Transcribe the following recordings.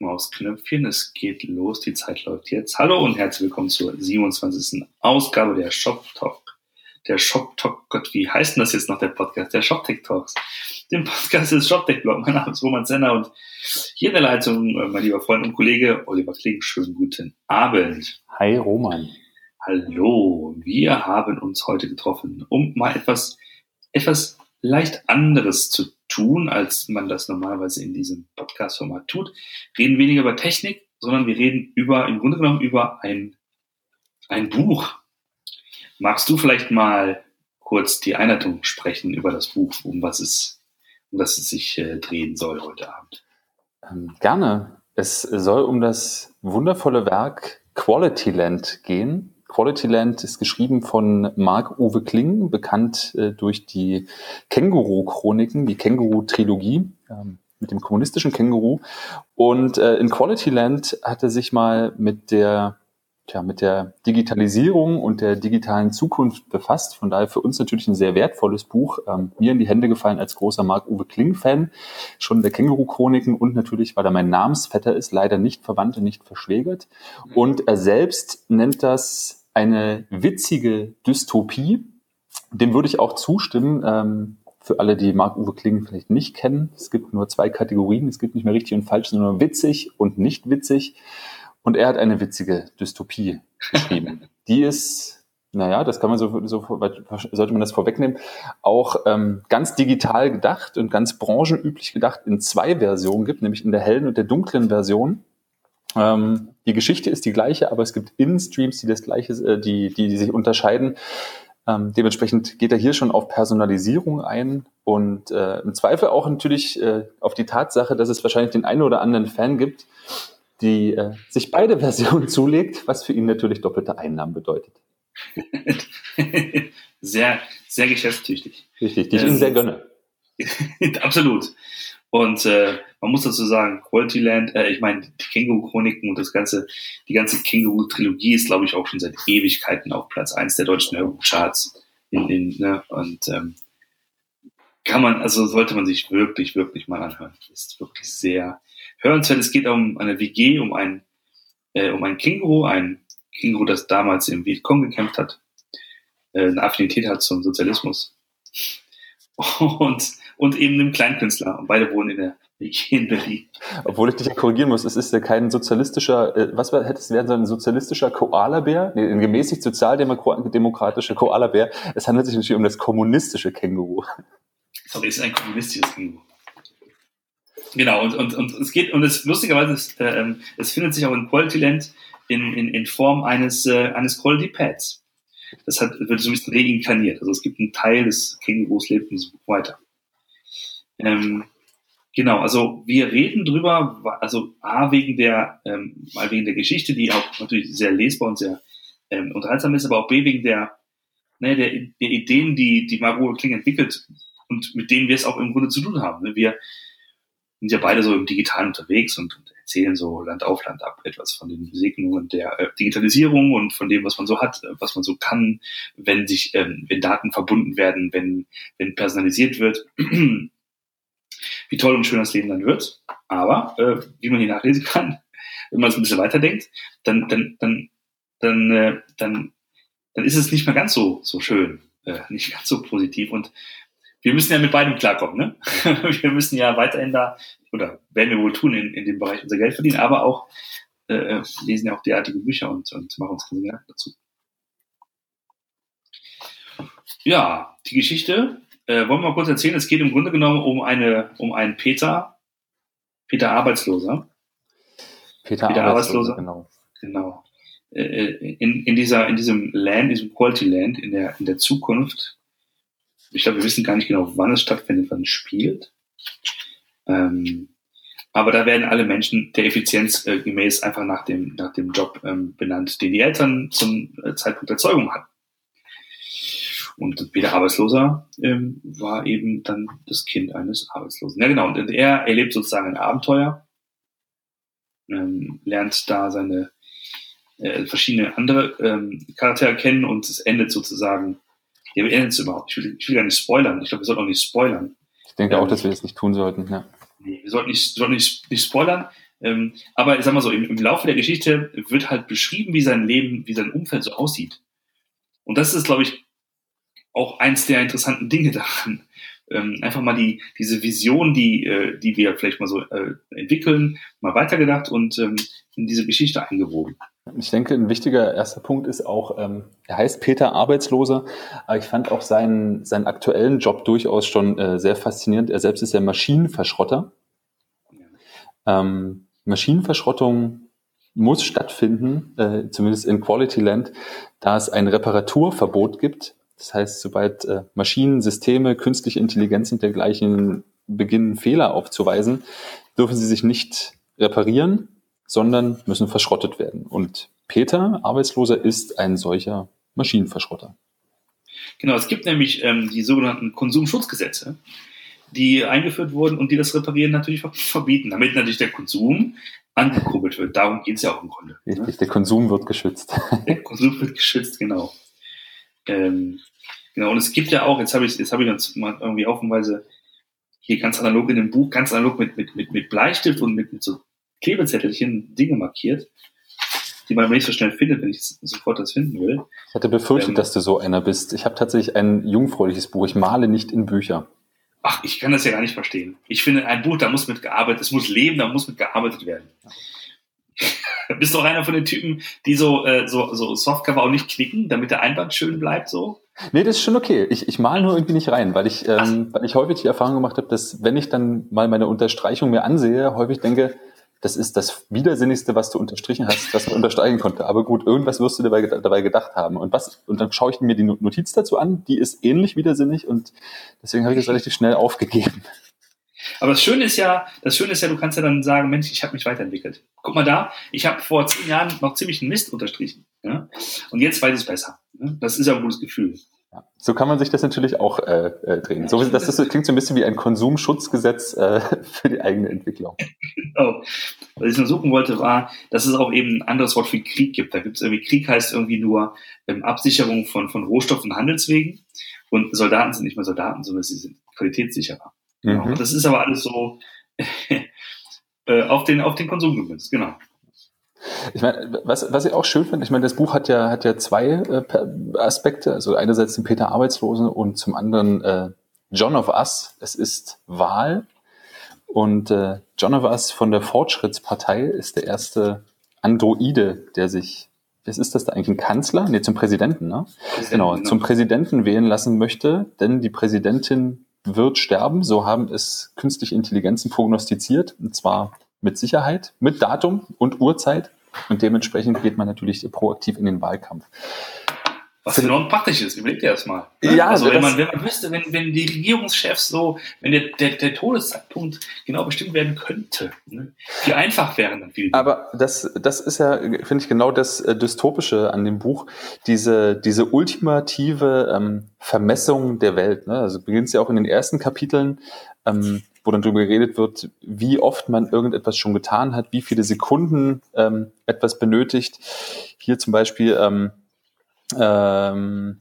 Mausknöpfchen. Es geht los, die Zeit läuft jetzt. Hallo und herzlich willkommen zur 27. Ausgabe der Shop Talk. Der Shop Talk, Gott, wie heißt denn das jetzt noch, der Podcast? Der Shop Tech Talks. Den Podcast des Shop Tech Blog. Mein Name ist Roman Senner und hier in der Leitung äh, mein lieber Freund und Kollege Oliver Kling. Schönen guten Abend. Hi Roman. Hallo. Wir haben uns heute getroffen, um mal etwas, etwas leicht anderes zu tun, als man das normalerweise in diesem Podcast-Format tut. Reden weniger über Technik, sondern wir reden über, im Grunde genommen über ein, ein Buch. Magst du vielleicht mal kurz die Einleitung sprechen über das Buch, um was es, um das es sich äh, drehen soll heute Abend? Ähm, gerne. Es soll um das wundervolle Werk Quality Land gehen Quality Land ist geschrieben von Marc-Uwe Kling, bekannt äh, durch die Känguru-Chroniken, die Känguru-Trilogie ähm, mit dem kommunistischen Känguru. Und äh, in Quality Land hat er sich mal mit der tja, mit der Digitalisierung und der digitalen Zukunft befasst. Von daher für uns natürlich ein sehr wertvolles Buch. Ähm, mir in die Hände gefallen als großer Marc-Uwe Kling-Fan, schon der Känguru-Chroniken und natürlich, weil er mein Namensvetter ist, leider nicht verwandt und nicht verschwägert. Mhm. Und er selbst nennt das eine witzige Dystopie. Dem würde ich auch zustimmen. Ähm, für alle, die Marc-Uwe Kling vielleicht nicht kennen. Es gibt nur zwei Kategorien. Es gibt nicht mehr richtig und falsch, sondern witzig und nicht witzig. Und er hat eine witzige Dystopie geschrieben. Die ist, naja, das kann man so, so sollte man das vorwegnehmen, auch ähm, ganz digital gedacht und ganz branchenüblich gedacht in zwei Versionen gibt, nämlich in der hellen und der dunklen Version. Ähm, die Geschichte ist die gleiche, aber es gibt In-Streams, die das gleiche, äh, die, die, die sich unterscheiden. Ähm, dementsprechend geht er hier schon auf Personalisierung ein und äh, im Zweifel auch natürlich äh, auf die Tatsache, dass es wahrscheinlich den einen oder anderen Fan gibt, die äh, sich beide Versionen zulegt, was für ihn natürlich doppelte Einnahmen bedeutet. sehr, sehr geschäftstüchtig. Richtig, die ich ähm, Ihnen sehr gönne. Absolut. Und äh, man muss dazu sagen, Quality Land, äh, ich meine, die Känguru-Chroniken und das ganze, die ganze Känguru-Trilogie ist, glaube ich, auch schon seit Ewigkeiten auf Platz eins der deutschen Hörbuchcharts. In, in, ne? Und ähm, kann man, also sollte man sich wirklich, wirklich mal anhören. Ist wirklich sehr hörenswert. Es geht um eine WG, um ein, äh, um ein Känguru, ein Känguru, das damals im Vietcong gekämpft hat, äh, eine Affinität hat zum Sozialismus. Und und eben einem Kleinkünstler. Und beide wohnen in der WG in Berlin. Obwohl ich dich ja korrigieren muss, es ist ja kein sozialistischer, äh, was war, hätte es werden sollen, ein sozialistischer Koalabär? Nee, ein gemäßigt sozialdemokratischer Koalabär. Es handelt sich natürlich um das kommunistische Känguru. Sorry, es ist ein kommunistisches Känguru. Genau, und, und, und es geht, und es lustigerweise, es, äh, ähm, es findet sich auch in Quality Land in, in, in Form eines, äh, eines Quality Pads. Das hat, wird so ein bisschen reinkarniert. Also es gibt einen Teil des Kängurus lebt in diesem weiter. Ähm, genau, also wir reden drüber, also A, wegen der, ähm, mal wegen der Geschichte, die auch natürlich sehr lesbar und sehr ähm, unterhaltsam ist, aber auch B, wegen der, ne, der, der Ideen, die, die Margot Kling entwickelt und mit denen wir es auch im Grunde zu tun haben. Wir sind ja beide so im Digitalen unterwegs und, und erzählen so Land auf Land ab etwas von den Segnungen der äh, Digitalisierung und von dem, was man so hat, äh, was man so kann, wenn sich, ähm, wenn Daten verbunden werden, wenn, wenn personalisiert wird wie toll und schön das Leben dann wird. Aber, äh, wie man hier nachlesen kann, wenn man es ein bisschen weiterdenkt, dann, dann, dann, dann, äh, dann, dann ist es nicht mehr ganz so, so schön, äh, nicht ganz so positiv. Und wir müssen ja mit beidem klarkommen. Ne? wir müssen ja weiterhin da, oder werden wir wohl tun, in, in dem Bereich unser Geld verdienen, aber auch äh, lesen ja auch derartige Bücher und, und machen uns keine Gedanken dazu. Ja, die Geschichte äh, wollen wir mal kurz erzählen, es geht im Grunde genommen um eine, um einen Peter, Peter Arbeitsloser. Peter, Peter Arbeitsloser, genau. Genau. Äh, äh, in, in dieser, in diesem Land, diesem Quality Land, in der, in der Zukunft. Ich glaube, wir wissen gar nicht genau, wann es stattfindet, wann es spielt. Ähm, aber da werden alle Menschen der Effizienz äh, gemäß einfach nach dem, nach dem Job ähm, benannt, den die Eltern zum äh, Zeitpunkt der Zeugung hatten. Und Peter Arbeitsloser ähm, war eben dann das Kind eines Arbeitslosen. Ja, genau. Und er erlebt sozusagen ein Abenteuer, ähm, lernt da seine äh, verschiedene andere ähm, Charaktere kennen und es endet sozusagen. Ja, wie endet es überhaupt? Ich will, ich will gar nicht spoilern. Ich glaube, wir sollten auch nicht spoilern. Ich denke ähm, auch, dass wir das nicht tun sollten. Ja. Nee, wir sollten nicht, sollten nicht, nicht spoilern. Ähm, aber ich sag mal so, im, im Laufe der Geschichte wird halt beschrieben, wie sein Leben, wie sein Umfeld so aussieht. Und das ist, glaube ich, auch eins der interessanten Dinge daran. Ähm, einfach mal die, diese Vision, die, äh, die wir vielleicht mal so äh, entwickeln, mal weitergedacht und ähm, in diese Geschichte eingewoben. Ich denke, ein wichtiger erster Punkt ist auch, ähm, er heißt Peter Arbeitsloser, aber ich fand auch seinen, seinen aktuellen Job durchaus schon äh, sehr faszinierend. Er selbst ist ja Maschinenverschrotter. Ähm, Maschinenverschrottung muss stattfinden, äh, zumindest in Quality Land, da es ein Reparaturverbot gibt. Das heißt, sobald äh, Maschinen, Systeme, künstliche Intelligenz und dergleichen beginnen, Fehler aufzuweisen, dürfen sie sich nicht reparieren, sondern müssen verschrottet werden. Und Peter, Arbeitsloser, ist ein solcher Maschinenverschrotter. Genau, es gibt nämlich ähm, die sogenannten Konsumschutzgesetze, die eingeführt wurden und die das Reparieren natürlich verbieten, damit natürlich der Konsum angekurbelt wird. Darum geht es ja auch im Grunde. Ne? Richtig, ne? der Konsum wird geschützt. Der Konsum wird geschützt, genau. Ähm, genau, und es gibt ja auch, jetzt habe ich, jetzt habe ich uns mal irgendwie haufenweise hier ganz analog in dem Buch, ganz analog mit, mit, mit, mit Bleistift und mit, mit so Klebezettelchen Dinge markiert, die man nicht so schnell findet, wenn ich sofort das finden will. Ich hatte befürchtet, ähm, dass du so einer bist. Ich habe tatsächlich ein jungfräuliches Buch. Ich male nicht in Bücher. Ach, ich kann das ja gar nicht verstehen. Ich finde, ein Buch, da muss mitgearbeitet, es muss leben, da muss mitgearbeitet werden. Bist du auch einer von den Typen, die so, äh, so, so Softcover auch nicht knicken, damit der Einband schön bleibt, so? Nee, das ist schon okay. Ich, ich male nur irgendwie nicht rein, weil ich, ähm, weil ich häufig die Erfahrung gemacht habe, dass wenn ich dann mal meine Unterstreichung mir ansehe, häufig denke, das ist das Widersinnigste, was du unterstrichen hast, was man unterstreichen konnte. Aber gut, irgendwas wirst du dabei, dabei gedacht haben. Und was, und dann schaue ich mir die Notiz dazu an, die ist ähnlich widersinnig und deswegen habe ich das relativ schnell aufgegeben. Aber das Schöne ist ja, das Schöne ist ja, du kannst ja dann sagen, Mensch, ich habe mich weiterentwickelt. Guck mal da, ich habe vor zehn Jahren noch ziemlich einen Mist unterstrichen. Ja? Und jetzt weiß ich es besser. Ja? Das ist ja ein gutes Gefühl. Ja, so kann man sich das natürlich auch äh, äh, drehen. So, das, das klingt so ein bisschen wie ein Konsumschutzgesetz äh, für die eigene Entwicklung. Genau. Was ich nur suchen wollte, war, dass es auch eben ein anderes Wort für Krieg gibt. Da gibt es irgendwie, Krieg heißt irgendwie nur ähm, Absicherung von, von Rohstoffen Handelswegen. Und Soldaten sind nicht mehr Soldaten, sondern sie sind qualitätssicherer. Genau. Mhm. Das ist aber alles so äh, auf, den, auf den Konsum gemünzt, genau. Ich meine, was, was ich auch schön finde, ich meine, das Buch hat ja, hat ja zwei äh, Aspekte. Also einerseits den Peter Arbeitslosen und zum anderen äh, John of Us. Es ist Wahl. Und äh, John of Us von der Fortschrittspartei ist der erste Androide, der sich, was ist das da eigentlich, ein Kanzler? Nee, zum Präsidenten, ne? Präsidenten, genau, genau, zum Präsidenten wählen lassen möchte, denn die Präsidentin wird sterben. So haben es künstliche Intelligenzen prognostiziert. Und zwar mit Sicherheit, mit Datum und Uhrzeit. Und dementsprechend geht man natürlich proaktiv in den Wahlkampf. Was enorm praktisch ist, überleg dir das mal. Ne? Ja, also wenn man, wenn man wüsste, wenn, wenn die Regierungschefs so, wenn der, der, der Todeszeitpunkt genau bestimmt werden könnte, ne? wie einfach wären dann viele. Aber das, das ist ja, finde ich, genau das äh, Dystopische an dem Buch, diese, diese ultimative ähm, Vermessung der Welt. Ne? Also beginnt es ja auch in den ersten Kapiteln, ähm, wo dann darüber geredet wird, wie oft man irgendetwas schon getan hat, wie viele Sekunden ähm, etwas benötigt. Hier zum Beispiel, ähm, ähm,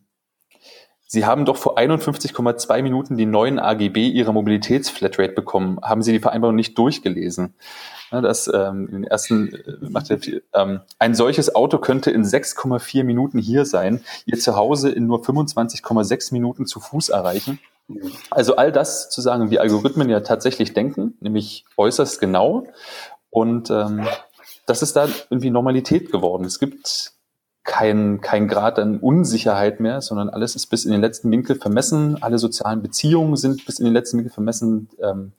Sie haben doch vor 51,2 Minuten die neuen AGB Ihrer Mobilitätsflatrate bekommen. Haben Sie die Vereinbarung nicht durchgelesen? Das ähm, in den ersten äh, macht er viel, ähm, ein solches Auto könnte in 6,4 Minuten hier sein, Ihr Zuhause in nur 25,6 Minuten zu Fuß erreichen. Also all das zu sagen, wie Algorithmen ja tatsächlich denken, nämlich äußerst genau. Und ähm, das ist da irgendwie Normalität geworden. Es gibt kein, kein Grad an Unsicherheit mehr, sondern alles ist bis in den letzten Winkel vermessen. Alle sozialen Beziehungen sind bis in den letzten Winkel vermessen. Ähm,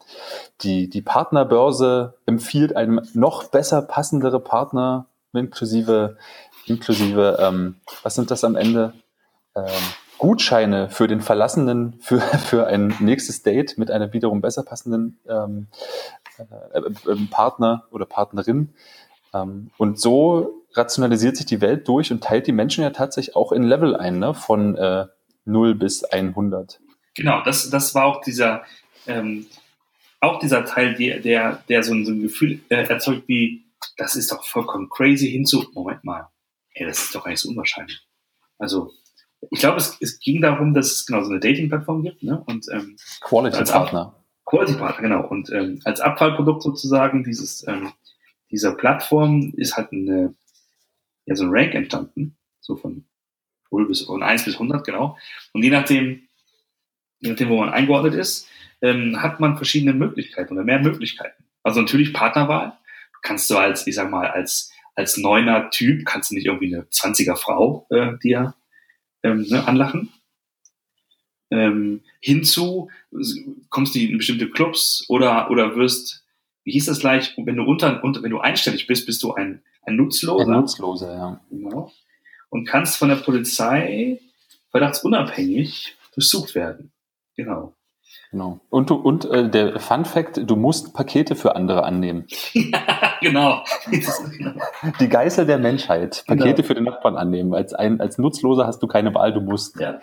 die, die Partnerbörse empfiehlt einem noch besser passendere Partner, inklusive, inklusive ähm, was sind das am Ende? Ähm, Gutscheine für den Verlassenen für, für ein nächstes Date mit einer wiederum besser passenden ähm, äh, äh, Partner oder Partnerin. Ähm, und so rationalisiert sich die Welt durch und teilt die Menschen ja tatsächlich auch in Level ein, ne? von äh, 0 bis 100. Genau, das, das war auch dieser, ähm, auch dieser Teil, der, der, der so, ein, so ein Gefühl äh, erzeugt wie, das ist doch vollkommen crazy hinzu. Moment mal, ey, das ist doch eigentlich so unwahrscheinlich. Also, ich glaube, es, es ging darum, dass es genau so eine Dating-Plattform gibt, ne? Und ähm, Quality Partner. Quality Partner, genau. Und ähm, als Abfallprodukt sozusagen dieses ähm, dieser Plattform ist halt eine, ja, so ein Rank entstanden, so von 0 bis, von 1 bis 100, genau. Und je nachdem, je nachdem, wo man eingeordnet ist, ähm, hat man verschiedene Möglichkeiten oder mehr Möglichkeiten. Also natürlich Partnerwahl. Kannst du als, ich sag mal, als, als neuner Typ, kannst du nicht irgendwie eine 20er Frau äh, dir ähm, ne, anlachen. Ähm, hinzu kommst du in bestimmte Clubs oder, oder wirst, wie hieß das gleich, wenn du unter, unter wenn du einstellig bist, bist du ein, ein Nutzloser. Ein Nutzloser, ja. Genau. Und kannst von der Polizei verdachtsunabhängig durchsucht werden. Genau. Genau. Und, und äh, der Fun Fact, du musst Pakete für andere annehmen. genau. Die Geißel der Menschheit. Pakete genau. für den Nachbarn annehmen. Als, ein, als Nutzloser hast du keine Wahl, du musst. Ja.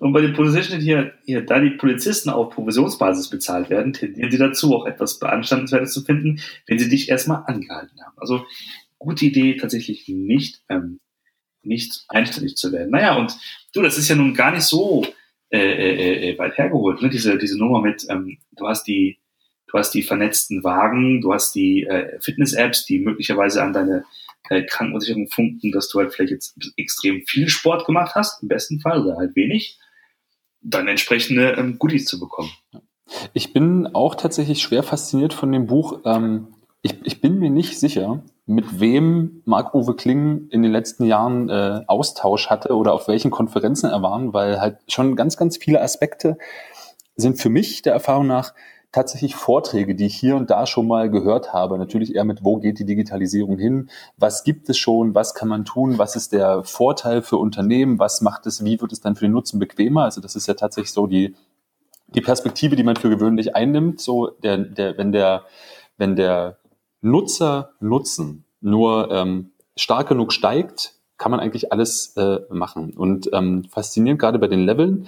Und bei den Positionen hier, hier, da die Polizisten auf Provisionsbasis bezahlt werden, tendieren sie dazu, auch etwas Beanstandenswertes zu finden, wenn sie dich erstmal angehalten haben. Also gute Idee, tatsächlich nicht, ähm, nicht einstellig zu werden. Naja, und du, das ist ja nun gar nicht so äh, äh, äh, weit hergeholt. Ne? Diese, diese Nummer mit, ähm, du hast die, du hast die vernetzten Wagen, du hast die äh, Fitness-Apps, die möglicherweise an deine äh, Krankenversicherung funken, dass du halt vielleicht jetzt extrem viel Sport gemacht hast, im besten Fall, oder halt wenig, dann entsprechende ähm, Goodies zu bekommen. Ich bin auch tatsächlich schwer fasziniert von dem Buch. Ähm, ich, ich bin mir nicht sicher, mit wem Marc-Uwe Kling in den letzten Jahren äh, Austausch hatte oder auf welchen Konferenzen er war, weil halt schon ganz, ganz viele Aspekte sind für mich der Erfahrung nach tatsächlich Vorträge, die ich hier und da schon mal gehört habe. Natürlich eher mit, wo geht die Digitalisierung hin? Was gibt es schon? Was kann man tun? Was ist der Vorteil für Unternehmen? Was macht es? Wie wird es dann für den Nutzen bequemer? Also das ist ja tatsächlich so die, die Perspektive, die man für gewöhnlich einnimmt. So der, der, wenn der, wenn der Nutzer Nutzen nur ähm, stark genug steigt, kann man eigentlich alles äh, machen. Und ähm, faszinierend gerade bei den Leveln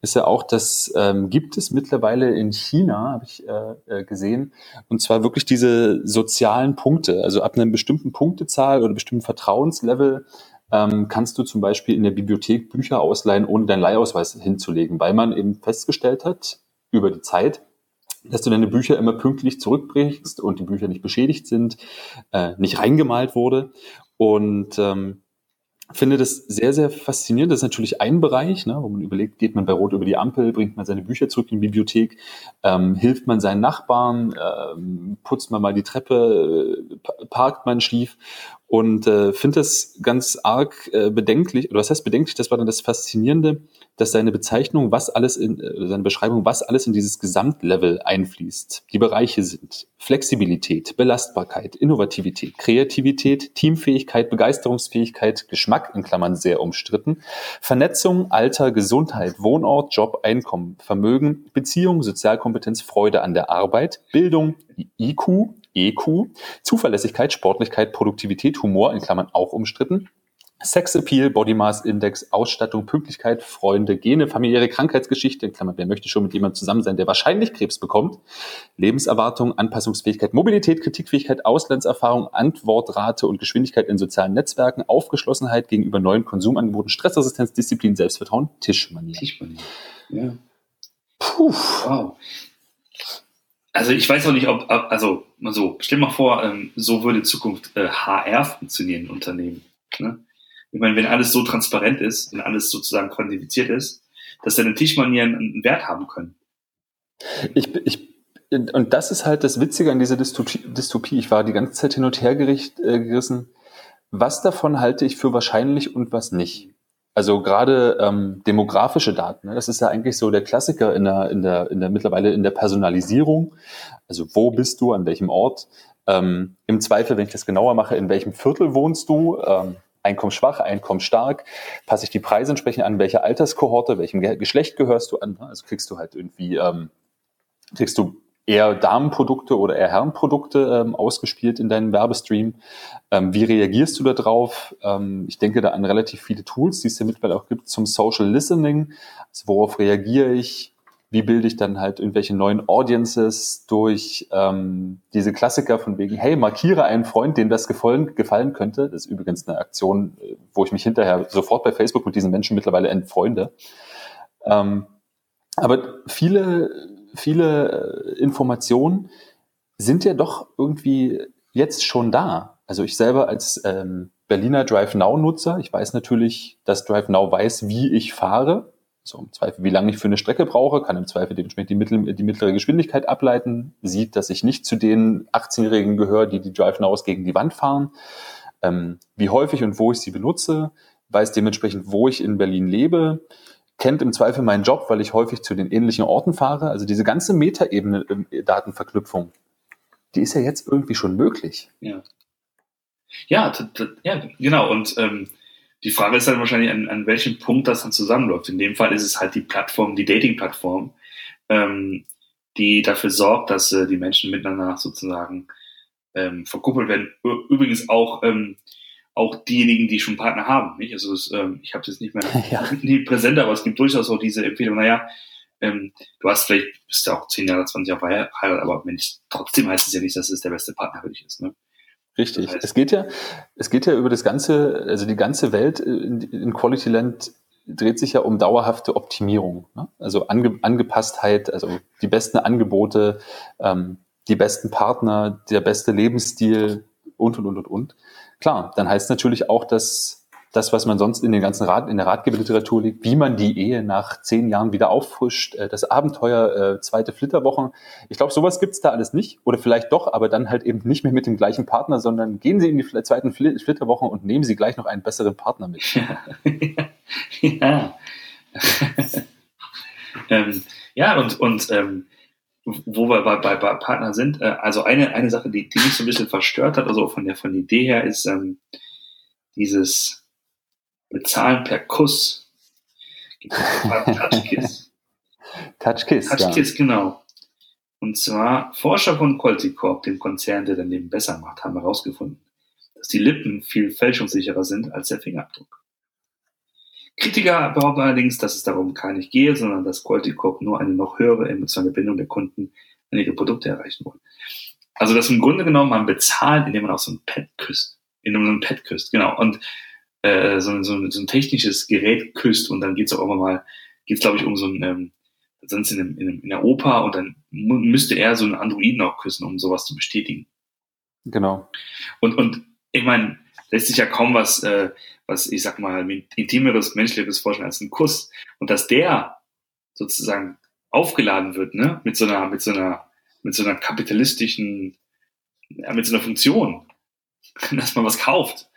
ist ja auch, dass ähm, gibt es mittlerweile in China, habe ich äh, äh, gesehen, und zwar wirklich diese sozialen Punkte. Also ab einer bestimmten Punktezahl oder bestimmten Vertrauenslevel ähm, kannst du zum Beispiel in der Bibliothek Bücher ausleihen, ohne deinen Leihausweis hinzulegen, weil man eben festgestellt hat über die Zeit, dass du deine Bücher immer pünktlich zurückbringst und die Bücher nicht beschädigt sind, äh, nicht reingemalt wurde. Und ähm, finde das sehr, sehr faszinierend. Das ist natürlich ein Bereich, ne, wo man überlegt, geht man bei Rot über die Ampel, bringt man seine Bücher zurück in die Bibliothek, ähm, hilft man seinen Nachbarn, ähm, putzt man mal die Treppe, äh, parkt man schief und äh, finde das ganz arg äh, bedenklich, oder was heißt bedenklich, das war dann das Faszinierende, dass seine Bezeichnung, was alles in, äh, seine Beschreibung, was alles in dieses Gesamtlevel einfließt. Die Bereiche sind Flexibilität, Belastbarkeit, Innovativität, Kreativität, Teamfähigkeit, Begeisterungsfähigkeit, Geschmack in Klammern sehr umstritten, Vernetzung, Alter, Gesundheit, Wohnort, Job, Einkommen, Vermögen, Beziehung, Sozialkompetenz, Freude an der Arbeit, Bildung, IQ, EQ, Zuverlässigkeit, Sportlichkeit, Produktivität, Humor in Klammern auch umstritten, Sexappeal, Body Mass Index, Ausstattung, Pünktlichkeit, Freunde, Gene, familiäre Krankheitsgeschichte, in Klammern, wer möchte schon mit jemandem zusammen sein, der wahrscheinlich Krebs bekommt, Lebenserwartung, Anpassungsfähigkeit, Mobilität, Kritikfähigkeit, Auslandserfahrung, Antwortrate und Geschwindigkeit in sozialen Netzwerken, Aufgeschlossenheit gegenüber neuen Konsumangeboten, Stressresistenz, Disziplin, Selbstvertrauen, Tischmanier. Tischmanier, ja. Puh. Wow. Also ich weiß auch nicht, ob, also mal so, stell mal vor, ähm, so würde in Zukunft äh, HR funktionieren in Unternehmen. Ne? Ich meine, wenn alles so transparent ist, wenn alles sozusagen quantifiziert ist, dass deine Tischmanieren einen Wert haben können. Ich, ich, und das ist halt das Witzige an dieser Dystopie. Ich war die ganze Zeit hin und her gericht, äh, gerissen. Was davon halte ich für wahrscheinlich und was nicht? Also gerade ähm, demografische Daten, ne, das ist ja eigentlich so der Klassiker in der, in der, in der mittlerweile in der Personalisierung. Also wo bist du, an welchem Ort? Ähm, Im Zweifel, wenn ich das genauer mache, in welchem Viertel wohnst du? Ähm, einkommensschwach, einkommensstark, passe ich die Preise entsprechend an, welche Alterskohorte, welchem Geschlecht gehörst du an. Ne? Also kriegst du halt irgendwie, ähm, kriegst du eher Damenprodukte oder eher Herrenprodukte ähm, ausgespielt in deinem Werbestream. Ähm, wie reagierst du da drauf? Ähm, ich denke da an relativ viele Tools, die es ja mittlerweile auch gibt zum Social Listening. Also worauf reagiere ich? Wie bilde ich dann halt irgendwelche neuen Audiences durch ähm, diese Klassiker von wegen, hey, markiere einen Freund, dem das gefallen, gefallen könnte. Das ist übrigens eine Aktion, äh, wo ich mich hinterher sofort bei Facebook mit diesen Menschen mittlerweile entfreunde. Ähm, aber viele, viele äh, Informationen sind ja doch irgendwie jetzt schon da. Also ich selber als ähm, Berliner Drive Now Nutzer, ich weiß natürlich, dass Drive Now weiß, wie ich fahre. So im Zweifel, wie lange ich für eine Strecke brauche, kann im Zweifel dementsprechend die, mittel, die mittlere Geschwindigkeit ableiten, sieht, dass ich nicht zu den 18-Jährigen gehöre, die die Drive Nows gegen die Wand fahren, ähm, wie häufig und wo ich sie benutze, weiß dementsprechend, wo ich in Berlin lebe, kennt im Zweifel meinen Job, weil ich häufig zu den ähnlichen Orten fahre. Also diese ganze Metaebene äh, Datenverknüpfung, die ist ja jetzt irgendwie schon möglich. Ja. Ja, ja genau. Und ähm, die Frage ist dann wahrscheinlich, an, an welchem Punkt das dann zusammenläuft. In dem Fall ist es halt die Plattform, die Dating-Plattform, ähm, die dafür sorgt, dass äh, die Menschen miteinander sozusagen ähm, verkuppelt werden. Übrigens auch ähm, auch diejenigen, die schon Partner haben. Nicht? Also es, ähm, ich habe es jetzt nicht mehr ja. nie präsent, aber es gibt durchaus auch diese Empfehlung, naja, ähm, du hast vielleicht, bist ja auch 10 Jahre, 20 Jahre verheiratet, aber wenn ich, trotzdem heißt es ja nicht, dass es der beste Partner für dich ist. Ne? Richtig. Das heißt, es geht ja, es geht ja über das ganze, also die ganze Welt in, in Quality Land dreht sich ja um dauerhafte Optimierung. Ne? Also Ange, Angepasstheit, also die besten Angebote, ähm, die besten Partner, der beste Lebensstil und und und und und. Klar, dann heißt natürlich auch, dass das, was man sonst in den ganzen Rat, in der Ratgeberliteratur liegt, wie man die Ehe nach zehn Jahren wieder auffrischt, äh, das Abenteuer, äh, zweite Flitterwochen. Ich glaube, sowas gibt's da alles nicht. Oder vielleicht doch, aber dann halt eben nicht mehr mit dem gleichen Partner, sondern gehen Sie in die zweiten Flitterwochen und nehmen Sie gleich noch einen besseren Partner mit. ja. ähm, ja, und, und ähm, wo wir bei, bei, bei Partnern sind, äh, also eine, eine Sache, die, die mich so ein bisschen verstört hat, also von der, von der Idee her, ist ähm, dieses Bezahlen per Kuss. Touchkiss. Touchkiss. Touchkiss, ja. genau. Und zwar Forscher von Quality Corp, dem Konzern, der daneben besser macht, haben herausgefunden, dass die Lippen viel fälschungssicherer sind als der Fingerabdruck. Kritiker behaupten allerdings, dass es darum gar nicht gehe, sondern dass Quality Corp nur eine noch höhere emotionale Bindung der Kunden an ihre Produkte erreichen wollen. Also das im Grunde genommen man bezahlt, indem man auch so ein Pad küsst. Indem man so ein Pad küsst, genau. Und äh, so, so, so ein technisches Gerät küsst und dann geht's auch immer mal, geht's glaube ich um so ein, ähm, sonst in, einem, in, einem, in der Oper und dann müsste er so einen Androiden auch küssen, um sowas zu bestätigen. Genau. Und, und ich meine, lässt sich ja kaum was, äh, was ich sag mal, intimeres, menschliches vorstellen als ein Kuss. Und dass der sozusagen aufgeladen wird, ne, mit so einer, mit so einer, mit so einer kapitalistischen, mit so einer Funktion, dass man was kauft.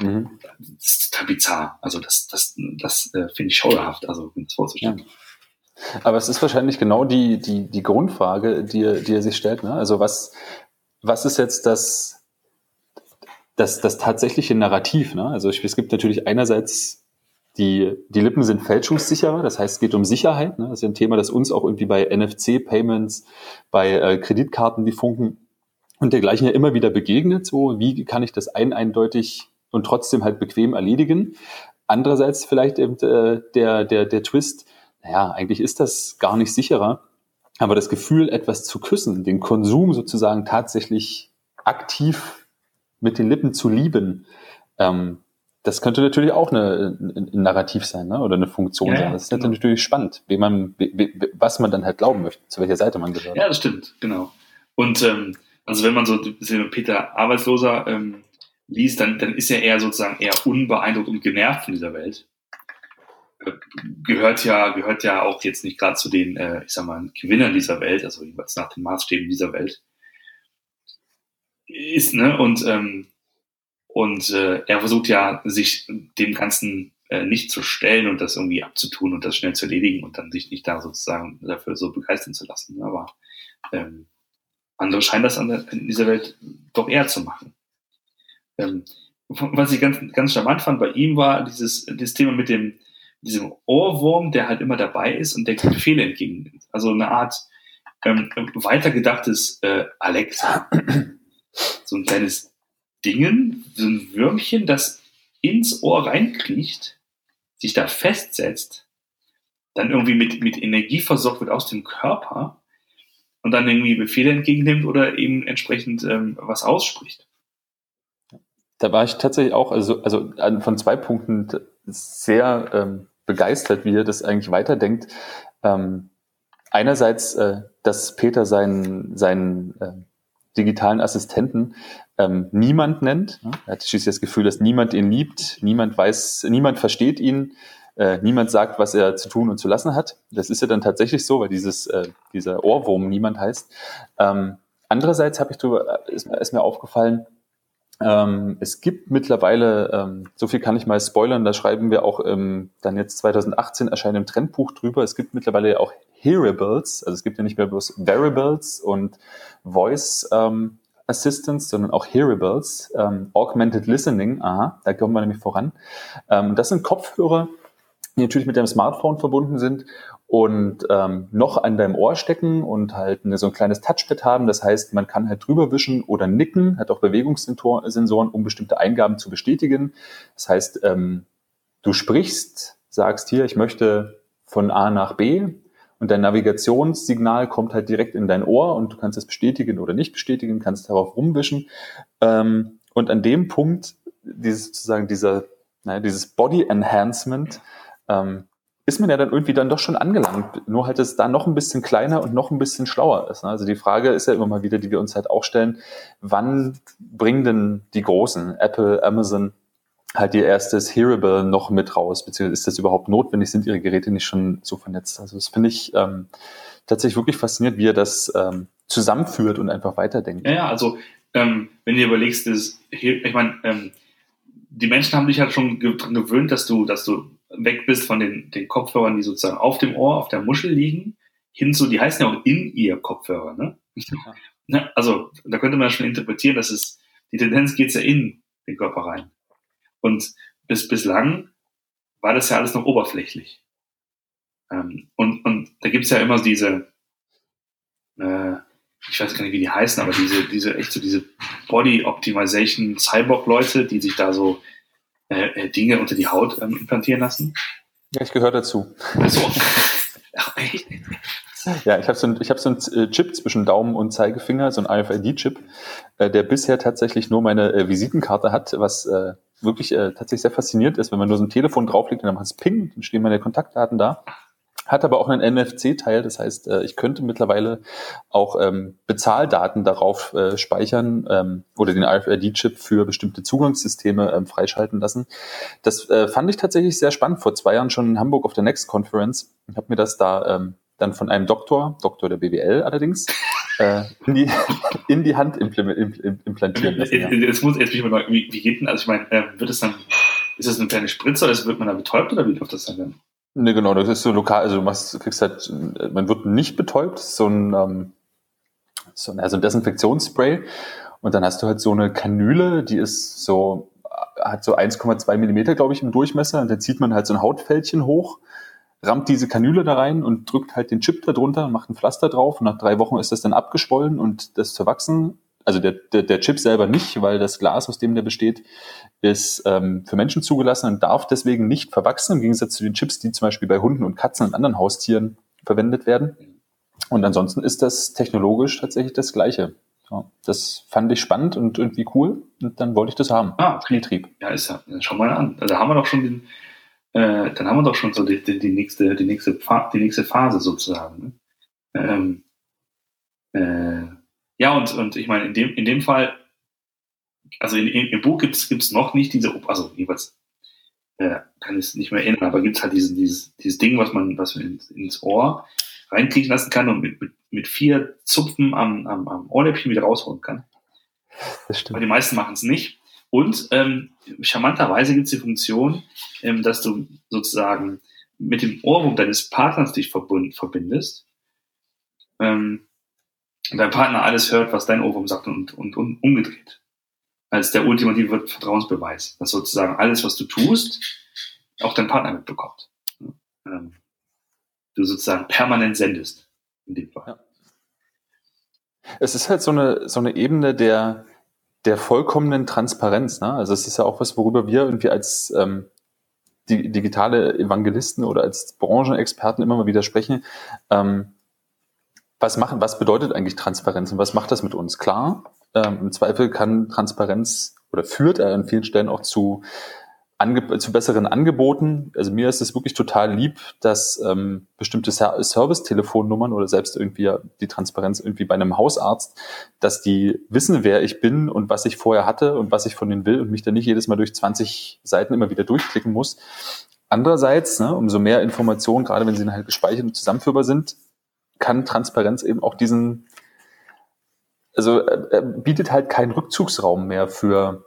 Mhm. Das ist total bizarr. Also das, das, das äh, finde ich schauderhaft, also um das vorzustellen. Ja. Aber es ist wahrscheinlich genau die, die, die Grundfrage, die, die er sich stellt. Ne? Also was, was ist jetzt das, das, das tatsächliche Narrativ? Ne? Also es gibt natürlich einerseits die, die Lippen sind fälschungssicherer, das heißt, es geht um Sicherheit. Ne? Das ist ein Thema, das uns auch irgendwie bei NFC-Payments, bei äh, Kreditkarten, die funken und dergleichen ja immer wieder begegnet. So, wie kann ich das ein eindeutig und trotzdem halt bequem erledigen. Andererseits vielleicht eben äh, der, der, der Twist, naja, eigentlich ist das gar nicht sicherer, aber das Gefühl, etwas zu küssen, den Konsum sozusagen tatsächlich aktiv mit den Lippen zu lieben, ähm, das könnte natürlich auch eine, ein, ein Narrativ sein ne? oder eine Funktion ja, sein. Das ist genau. natürlich spannend, wie man, wie, was man dann halt glauben möchte, zu welcher Seite man gehört. Ja, das stimmt, genau. Und ähm, also wenn man so Peter Arbeitsloser ähm, liest, dann, dann ist er eher sozusagen eher unbeeindruckt und genervt von dieser Welt. Äh, gehört ja, gehört ja auch jetzt nicht gerade zu den, äh, ich sag mal, Gewinnern dieser Welt, also jeweils nach den Maßstäben dieser Welt. Ist, ne, und, ähm, und äh, er versucht ja, sich dem Ganzen äh, nicht zu stellen und das irgendwie abzutun und das schnell zu erledigen und dann sich nicht da sozusagen dafür so begeistern zu lassen. Aber ähm, andere scheinen das an der, in dieser Welt doch eher zu machen. Ähm, was ich ganz, ganz charmant fand bei ihm war dieses, dieses Thema mit dem, diesem Ohrwurm, der halt immer dabei ist und der Befehle entgegennimmt. Also eine Art ähm, weitergedachtes äh, Alexa. So ein kleines Dingen, so ein Würmchen, das ins Ohr reinkriecht, sich da festsetzt, dann irgendwie mit, mit Energie versorgt wird aus dem Körper und dann irgendwie Befehle entgegennimmt oder eben entsprechend ähm, was ausspricht. Da war ich tatsächlich auch, also, also von zwei Punkten sehr ähm, begeistert, wie er das eigentlich weiterdenkt. Ähm, einerseits, äh, dass Peter seinen, seinen, äh, digitalen Assistenten ähm, niemand nennt. Er hat schließlich das Gefühl, dass niemand ihn liebt, niemand weiß, niemand versteht ihn, äh, niemand sagt, was er zu tun und zu lassen hat. Das ist ja dann tatsächlich so, weil dieses, äh, dieser Ohrwurm niemand heißt. Ähm, andererseits habe ich drüber, ist, ist mir aufgefallen, ähm, es gibt mittlerweile, ähm, so viel kann ich mal spoilern, da schreiben wir auch ähm, dann jetzt 2018 erscheint im Trendbuch drüber. Es gibt mittlerweile auch Hearables, also es gibt ja nicht mehr bloß Variables und Voice ähm, Assistants, sondern auch Hearables, ähm, Augmented Listening, aha, da kommen wir nämlich voran. Ähm, das sind Kopfhörer, die natürlich mit deinem Smartphone verbunden sind und ähm, noch an deinem Ohr stecken und halt eine, so ein kleines Touchpad haben. Das heißt, man kann halt drüber wischen oder nicken, hat auch Bewegungssensoren, um bestimmte Eingaben zu bestätigen. Das heißt, ähm, du sprichst, sagst hier, ich möchte von A nach B und dein Navigationssignal kommt halt direkt in dein Ohr und du kannst es bestätigen oder nicht bestätigen, kannst darauf rumwischen. Ähm, und an dem Punkt, dieses sozusagen dieser, naja, dieses Body Enhancement, ähm, ist man ja dann irgendwie dann doch schon angelangt. Nur halt, dass es da noch ein bisschen kleiner und noch ein bisschen schlauer ist. Ne? Also die Frage ist ja immer mal wieder, die wir uns halt auch stellen, wann bringen denn die Großen, Apple, Amazon, halt ihr erstes Hearable noch mit raus? Beziehungsweise ist das überhaupt notwendig? Sind ihre Geräte nicht schon so vernetzt? Also das finde ich ähm, tatsächlich wirklich faszinierend, wie er das ähm, zusammenführt und einfach weiterdenkt. Ja, ja also ähm, wenn du überlegst, das, ich meine, ähm, die Menschen haben dich halt schon gewöhnt, dass du, dass du weg bist von den, den Kopfhörern, die sozusagen auf dem Ohr, auf der Muschel liegen, hin zu, die heißen ja auch in ihr Kopfhörer, ne? Ja. Ne? Also, da könnte man schon interpretieren, dass es, die Tendenz geht ja in den Körper rein. Und bis, bislang war das ja alles noch oberflächlich. Ähm, und, und da gibt's ja immer diese, äh, ich weiß gar nicht, wie die heißen, aber diese, diese, echt so diese Body Optimization Cyborg-Leute, die sich da so äh, äh, Dinge unter die Haut ähm, implantieren lassen? Ja, ich gehöre dazu. Also, ja, ich habe so, ein, ich hab so einen äh, Chip zwischen Daumen und Zeigefinger, so ein RFID-Chip, äh, der bisher tatsächlich nur meine äh, Visitenkarte hat, was äh, wirklich äh, tatsächlich sehr faszinierend ist, wenn man nur so ein Telefon drauflegt und dann macht es Ping, dann stehen meine Kontaktdaten da. Hat aber auch einen NFC-Teil, das heißt, äh, ich könnte mittlerweile auch ähm, Bezahldaten darauf äh, speichern ähm, oder den RFID-Chip für bestimmte Zugangssysteme ähm, freischalten lassen. Das äh, fand ich tatsächlich sehr spannend. Vor zwei Jahren schon in Hamburg auf der Next Conference. Ich habe mir das da ähm, dann von einem Doktor, Doktor der BWL allerdings, äh, in, die, in die Hand implantieren lassen. Ja. Jetzt muss jetzt mich mal, wie, wie geht denn, also ich meine, äh, wird es dann, ist das eine kleine Spritze oder wird man da betäubt oder wie läuft das dann? Ne, genau, das ist so lokal, also du machst, kriegst halt, man wird nicht betäubt, so ein, ähm, so, ein, also ein Desinfektionsspray. Und dann hast du halt so eine Kanüle, die ist so, hat so 1,2 Millimeter, glaube ich, im Durchmesser. Und dann zieht man halt so ein Hautfältchen hoch, rammt diese Kanüle da rein und drückt halt den Chip da drunter, macht ein Pflaster drauf. Und nach drei Wochen ist das dann abgeschwollen und das verwachsen also der, der, der Chip selber nicht, weil das Glas, aus dem der besteht, ist ähm, für Menschen zugelassen und darf deswegen nicht verwachsen, im Gegensatz zu den Chips, die zum Beispiel bei Hunden und Katzen und anderen Haustieren verwendet werden. Und ansonsten ist das technologisch tatsächlich das Gleiche. Ja, das fand ich spannend und irgendwie cool und dann wollte ich das haben. Ah, Spieltrieb. Ja, ist ja, schau mal an. Also haben wir doch schon den, äh, dann haben wir doch schon so die, die, die nächste, die nächste, die nächste Phase sozusagen. Ne? Ähm, äh, ja, und, und ich meine, in dem, in dem Fall, also in, in, im Buch gibt es noch nicht diese, also jeweils äh, kann ich es nicht mehr erinnern, aber gibt es halt diesen, dieses, dieses Ding, was man, was man ins, ins Ohr reinkriechen lassen kann und mit, mit, mit vier Zupfen am, am, am Ohrläppchen wieder rausholen kann. Das stimmt. Aber die meisten machen es nicht. Und ähm, charmanterweise gibt es die Funktion, ähm, dass du sozusagen mit dem Ohrwurm deines Partners dich verbund, verbindest. Ähm, dein Partner alles hört, was dein Ohrwurm sagt und, und, und umgedreht. Als der ultimative Vertrauensbeweis, dass sozusagen alles, was du tust, auch dein Partner mitbekommt. Ähm, du sozusagen permanent sendest, in dem Fall. Ja. Es ist halt so eine, so eine Ebene der, der vollkommenen Transparenz. Ne? Also es ist ja auch was, worüber wir irgendwie als ähm, digitale Evangelisten oder als Branchenexperten immer mal wieder sprechen. Ähm, was machen, was bedeutet eigentlich Transparenz und was macht das mit uns? Klar, ähm, im Zweifel kann Transparenz oder führt er an vielen Stellen auch zu Ange zu besseren Angeboten. Also mir ist es wirklich total lieb, dass ähm, bestimmte Ser Service-Telefonnummern oder selbst irgendwie die Transparenz irgendwie bei einem Hausarzt, dass die wissen, wer ich bin und was ich vorher hatte und was ich von denen will und mich dann nicht jedes Mal durch 20 Seiten immer wieder durchklicken muss. Andererseits, ne, umso mehr Informationen, gerade wenn sie halt gespeichert und zusammenführbar sind, kann Transparenz eben auch diesen, also äh, bietet halt keinen Rückzugsraum mehr für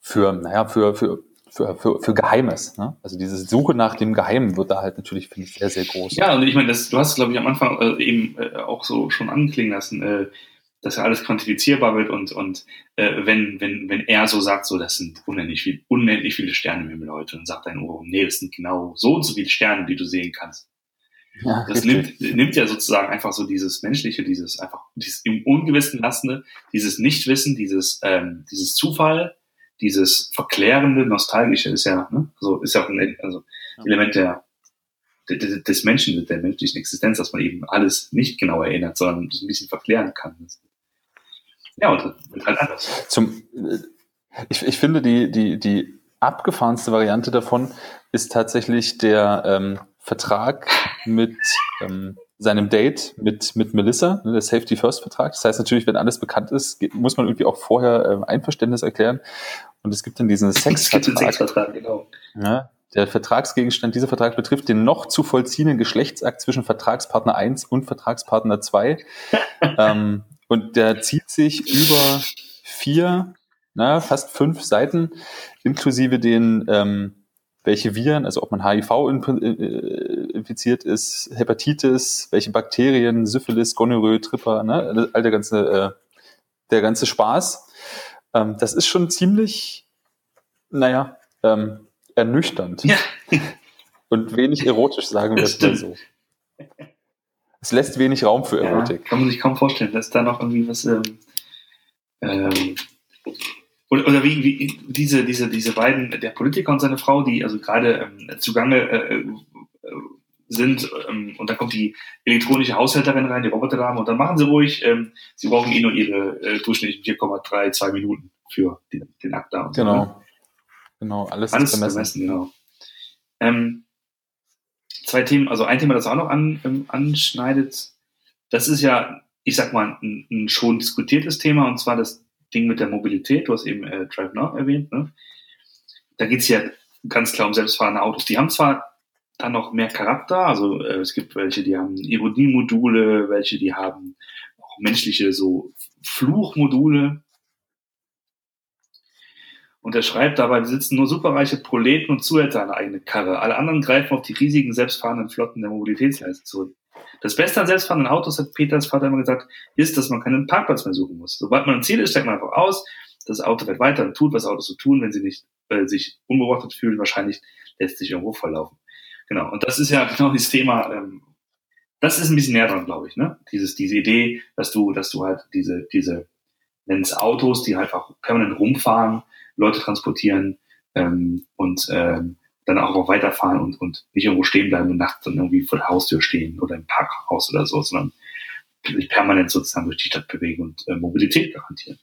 für, naja, für, für für, für, für Geheimes. Ne? Also diese Suche nach dem Geheimen wird da halt natürlich, finde ich, sehr, sehr groß. Ja, und ich meine, du hast, glaube ich, am Anfang äh, eben äh, auch so schon anklingen lassen, äh, dass ja alles quantifizierbar wird und, und äh, wenn, wenn, wenn er so sagt, so, das sind unendlich, viel, unendlich viele Sterne im Himmel heute, und sagt dein Ohr, nee, das sind genau so und so viele Sterne, die du sehen kannst. Ja, das nimmt, nimmt ja sozusagen einfach so dieses Menschliche, dieses einfach, dieses im Ungewissen lassende, dieses Nichtwissen, dieses, ähm, dieses Zufall, dieses verklärende, nostalgische ist ja, ne? also ist ja auch ein also Element der, der, des Menschen, der menschlichen Existenz, dass man eben alles nicht genau erinnert, sondern ein bisschen verklären kann. Ja, und das wird halt anders. Zum, ich, ich finde, die, die, die abgefahrenste Variante davon ist tatsächlich der ähm, Vertrag mit ähm, seinem Date mit, mit Melissa, ne, der Safety First Vertrag. Das heißt natürlich, wenn alles bekannt ist, geht, muss man irgendwie auch vorher äh, Einverständnis erklären. Und es gibt dann diesen Sexvertrag. Sexvertrag genau. Ja, der Vertragsgegenstand, dieser Vertrag betrifft den noch zu vollziehenden Geschlechtsakt zwischen Vertragspartner 1 und Vertragspartner 2. ähm, und der zieht sich über vier, na, fast fünf Seiten, inklusive den ähm, welche Viren, also ob man HIV äh, infiziert ist, Hepatitis, welche Bakterien, Syphilis, Gonorrhoe, Tripper, ne, all der ganze, äh, der ganze Spaß. Ähm, das ist schon ziemlich, naja, ähm, ernüchternd. Ja. Und wenig erotisch, sagen wir es mal so. Es lässt wenig Raum für Erotik. Ja, kann man sich kaum vorstellen, dass da noch irgendwie was ähm, ähm, oder, wie, wie diese, diese, diese beiden, der Politiker und seine Frau, die also gerade ähm, zugange äh, äh, sind ähm, und dann kommt die elektronische Haushälterin rein, die Roboterdame und dann machen sie ruhig, ähm, sie brauchen eh nur ihre äh, durchschnittlichen 4,32 Minuten für den, den Akt da. genau. So, ne? Genau, alles, alles ist bemessen. bemessen genau. Ähm, zwei Themen, also ein Thema, das auch noch an, ähm, anschneidet, das ist ja, ich sag mal, ein, ein schon diskutiertes Thema und zwar das Ding mit der Mobilität, du hast eben äh, Drive Now erwähnt, ne? da geht es ja ganz klar um selbstfahrende Autos. Die haben zwar dann noch mehr Charakter, also äh, es gibt welche, die haben Ironie-Module, welche, die haben auch menschliche so Fluchmodule. Und er schreibt dabei, besitzen nur superreiche Proleten und Zuhälter eine eigene Karre. Alle anderen greifen auf die riesigen selbstfahrenden Flotten der Mobilitätsleistung zurück. Das Beste an selbstfahrenden Autos, hat Peters Vater immer gesagt, ist, dass man keinen Parkplatz mehr suchen muss. Sobald man am Ziel ist, steigt man einfach aus, das Auto fährt weiter und tut, was Autos so tun, wenn sie nicht äh, sich unbeobachtet fühlen, wahrscheinlich lässt sich irgendwo verlaufen. Genau, und das ist ja genau dieses Thema, ähm, das ist ein bisschen näher dran, glaube ich, ne? Dieses, diese Idee, dass du, dass du halt diese, diese, nennen es Autos, die halt auch permanent rumfahren, Leute transportieren ähm, und ähm, dann auch weiterfahren und, und nicht irgendwo stehen bleiben und nachts dann irgendwie vor der Haustür stehen oder im Parkhaus oder so, sondern sich permanent sozusagen durch die Stadt bewegen und äh, Mobilität garantieren.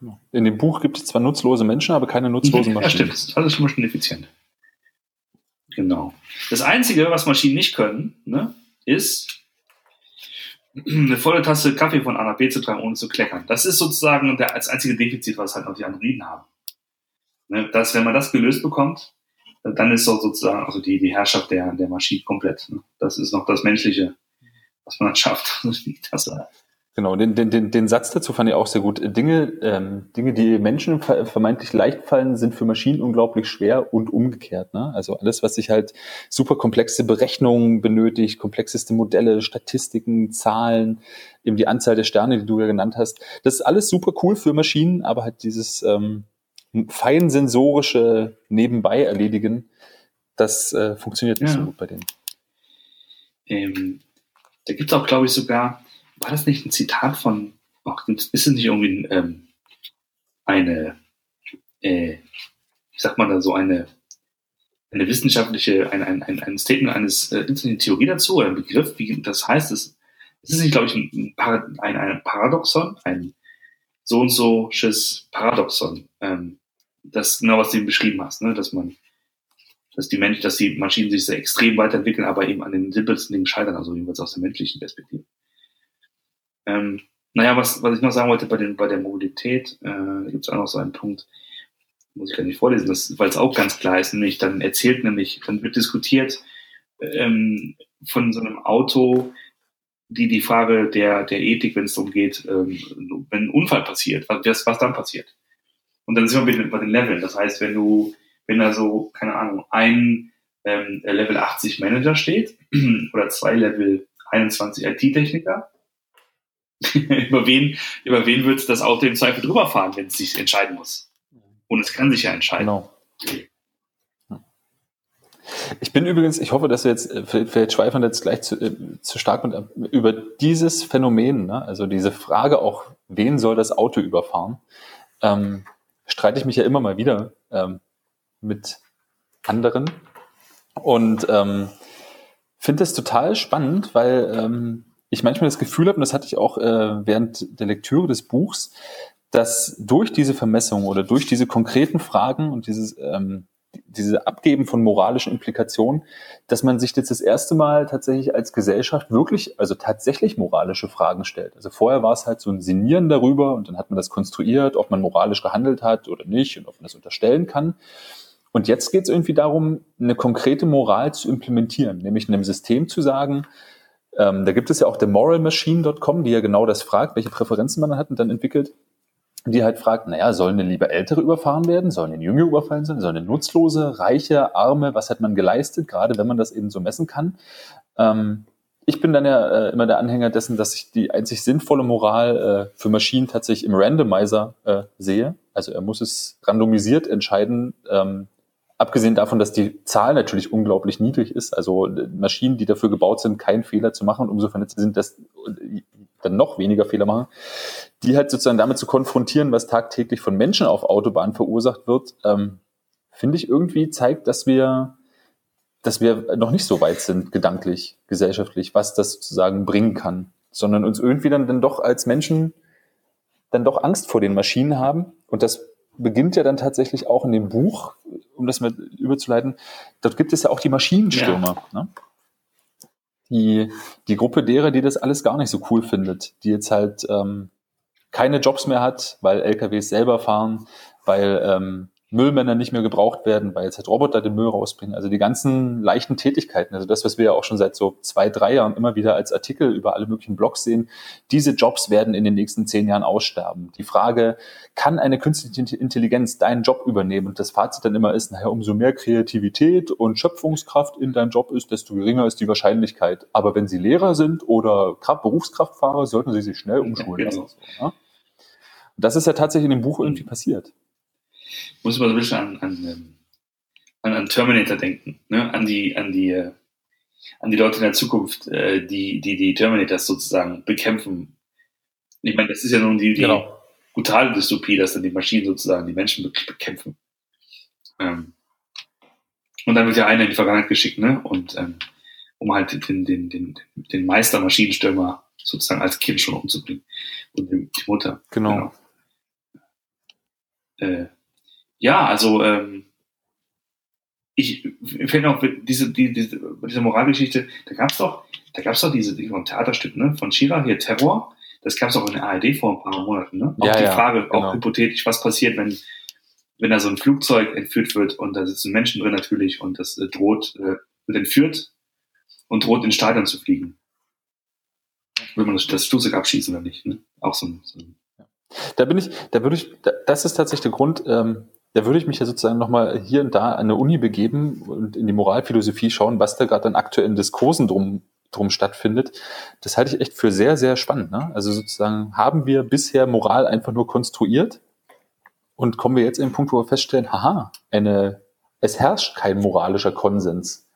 Genau. In dem Buch gibt es zwar nutzlose Menschen, aber keine nutzlosen Maschinen. Ja, stimmt. Das ist alles schon mal schon effizient. Genau. Das Einzige, was Maschinen nicht können, ne, ist eine volle Tasse Kaffee von A nach B zu tragen, ohne zu kleckern. Das ist sozusagen der, als einzige Defizit, was halt noch die Androiden haben. Ne, dass, wenn man das gelöst bekommt, dann ist so sozusagen also die, die Herrschaft der, der Maschine komplett. Ne? Das ist noch das Menschliche, was man schafft. Das, Genau, den, den, den, den Satz dazu fand ich auch sehr gut. Dinge, ähm, Dinge, die Menschen vermeintlich leicht fallen, sind für Maschinen unglaublich schwer und umgekehrt. Ne? Also alles, was sich halt super komplexe Berechnungen benötigt, komplexeste Modelle, Statistiken, Zahlen, eben die Anzahl der Sterne, die du ja genannt hast, das ist alles super cool für Maschinen, aber halt dieses ähm, feinsensorische nebenbei erledigen, das äh, funktioniert nicht ja. so gut bei denen. Ähm, da gibt es auch, glaube ich, sogar, war das nicht ein Zitat von, ach, ist es nicht irgendwie ähm, eine, äh, ich sag mal da so eine, eine wissenschaftliche, ein, ein, ein, ein Statement eines, äh, eine Theorie dazu oder ein Begriff, wie das heißt, es, es ist nicht, glaube ich, ein, ein, ein Paradoxon, ein so und so Paradoxon. Ähm, das genau, was du beschrieben hast, ne? dass man, dass die Menschen, dass die Maschinen sich sehr extrem weiterentwickeln, aber eben an den simpelsten Dingen scheitern, also jedenfalls aus der menschlichen Perspektive. Ähm, naja, was, was ich noch sagen wollte bei, den, bei der Mobilität, äh, gibt es auch noch so einen Punkt, muss ich gar nicht vorlesen, weil es auch ganz klar ist, nämlich dann erzählt nämlich, dann wird diskutiert ähm, von so einem Auto, die die Frage der, der Ethik, wenn es darum geht, ähm, wenn ein Unfall passiert, was, was dann passiert. Und dann sind wir bei den Leveln. Das heißt, wenn du, wenn da so, keine Ahnung, ein ähm, Level 80 Manager steht oder zwei Level 21 IT-Techniker, über wen, über wen wird das Auto im Zweifel drüber fahren, wenn es sich entscheiden muss? Und es kann sich ja entscheiden. Genau. Ich bin übrigens, ich hoffe, dass wir jetzt, äh, vielleicht schweifen jetzt gleich zu, äh, zu stark mit, über dieses Phänomen, ne? also diese Frage auch, wen soll das Auto überfahren, ähm, streite ich mich ja immer mal wieder ähm, mit anderen. Und ähm, finde das total spannend, weil ähm, ich manchmal das Gefühl habe, und das hatte ich auch äh, während der Lektüre des Buchs, dass durch diese Vermessung oder durch diese konkreten Fragen und dieses ähm, diese Abgeben von moralischen Implikationen, dass man sich jetzt das erste Mal tatsächlich als Gesellschaft wirklich, also tatsächlich moralische Fragen stellt. Also vorher war es halt so ein Sinieren darüber und dann hat man das konstruiert, ob man moralisch gehandelt hat oder nicht und ob man das unterstellen kann. Und jetzt geht es irgendwie darum, eine konkrete Moral zu implementieren, nämlich in einem System zu sagen, ähm, da gibt es ja auch der moralmachine.com, die ja genau das fragt, welche Präferenzen man hat und dann entwickelt die halt fragt, naja, sollen denn lieber Ältere überfahren werden? Sollen denn Jüngere überfallen sein? Sollen denn Nutzlose, Reiche, Arme? Was hat man geleistet? Gerade wenn man das eben so messen kann. Ähm, ich bin dann ja äh, immer der Anhänger dessen, dass ich die einzig sinnvolle Moral äh, für Maschinen tatsächlich im Randomizer äh, sehe. Also er muss es randomisiert entscheiden, ähm, abgesehen davon, dass die Zahl natürlich unglaublich niedrig ist. Also äh, Maschinen, die dafür gebaut sind, keinen Fehler zu machen, umso vernetzt sind, dass dann noch weniger Fehler machen, die halt sozusagen damit zu konfrontieren, was tagtäglich von Menschen auf Autobahnen verursacht wird, ähm, finde ich irgendwie zeigt, dass wir, dass wir noch nicht so weit sind, gedanklich, gesellschaftlich, was das sozusagen bringen kann, sondern uns irgendwie dann, dann doch als Menschen dann doch Angst vor den Maschinen haben. Und das beginnt ja dann tatsächlich auch in dem Buch, um das mal überzuleiten. Dort gibt es ja auch die Maschinenstürmer. Ja. Ne? die, die Gruppe derer, die das alles gar nicht so cool findet, die jetzt halt ähm, keine Jobs mehr hat, weil LKWs selber fahren, weil ähm, Müllmänner nicht mehr gebraucht werden, weil jetzt halt Roboter den Müll rausbringen. Also die ganzen leichten Tätigkeiten, also das, was wir ja auch schon seit so zwei, drei Jahren immer wieder als Artikel über alle möglichen Blogs sehen, diese Jobs werden in den nächsten zehn Jahren aussterben. Die Frage, kann eine künstliche Intelligenz deinen Job übernehmen? Und das Fazit dann immer ist, naja, umso mehr Kreativität und Schöpfungskraft in deinem Job ist, desto geringer ist die Wahrscheinlichkeit. Aber wenn sie Lehrer sind oder Berufskraftfahrer, sollten sie sich schnell umschulen lassen. Genau. Das ist ja tatsächlich in dem Buch irgendwie passiert muss man so ein bisschen an, an, ähm, an, an Terminator denken, ne? an die, an die, äh, an die Leute in der Zukunft, äh, die, die die Terminators sozusagen bekämpfen. Ich meine, das ist ja nun die, die genau. brutale Dystopie, dass dann die Maschinen sozusagen die Menschen wirklich bekämpfen. Ähm, und dann wird ja einer in die Vergangenheit geschickt, ne? Und ähm, um halt den, den, den, den Meister Maschinenstürmer sozusagen als Kind schon umzubringen. Und die, die Mutter. Genau. genau. Äh, ja, also ähm, ich finde auch diese, die, diese, diese Moralgeschichte, da gab es doch, da gab es doch diese, diese Theaterstück ne, von Shira, hier Terror, das gab es auch in der ARD vor ein paar Monaten. Ne? Auch ja, die ja, Frage, genau. auch hypothetisch, was passiert, wenn, wenn da so ein Flugzeug entführt wird und da sitzen Menschen drin natürlich und das äh, droht, äh, wird entführt und droht in Stadion zu fliegen. Will man das, das Flugzeug abschießen oder nicht? Ne? Auch so ein, so ein da bin ich, da würde ich, das ist tatsächlich der Grund, ähm, da würde ich mich ja sozusagen nochmal hier und da an eine Uni begeben und in die Moralphilosophie schauen, was da gerade an aktuellen Diskursen drum, drum stattfindet. Das halte ich echt für sehr, sehr spannend. Ne? Also sozusagen haben wir bisher Moral einfach nur konstruiert und kommen wir jetzt in den Punkt, wo wir feststellen, haha, eine, es herrscht kein moralischer Konsens.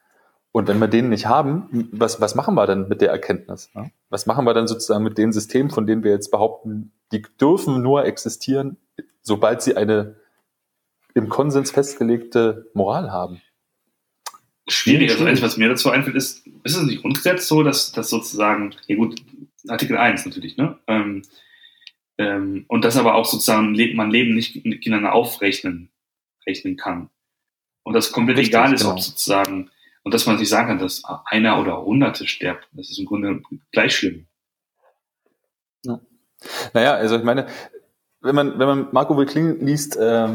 Und wenn wir den nicht haben, was, was machen wir dann mit der Erkenntnis? Ne? Was machen wir dann sozusagen mit den Systemen, von denen wir jetzt behaupten, die dürfen nur existieren, sobald sie eine im Konsens festgelegte Moral haben. Schwierig. Also eins, was mir dazu einfällt, ist, ist es nicht Grundgesetz so, dass, dass sozusagen, ja gut, Artikel 1 natürlich, ne? Ähm, ähm, und das aber auch sozusagen man Leben nicht gegeneinander aufrechnen rechnen kann. Und das komplett Richtig, egal ist, genau. ob sozusagen, und dass man sich sagen kann, dass einer oder hunderte sterben, das ist im Grunde gleich schlimm. Ja. Naja, also ich meine, wenn man, wenn man Marco Wilkling liest, äh,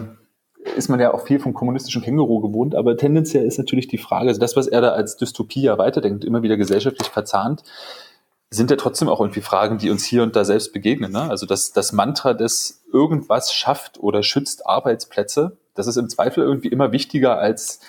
ist man ja auch viel vom kommunistischen Känguru gewohnt, aber tendenziell ist natürlich die Frage, also das, was er da als Dystopie ja weiterdenkt, immer wieder gesellschaftlich verzahnt, sind ja trotzdem auch irgendwie Fragen, die uns hier und da selbst begegnen. Ne? Also das, das Mantra des irgendwas schafft oder schützt Arbeitsplätze, das ist im Zweifel irgendwie immer wichtiger als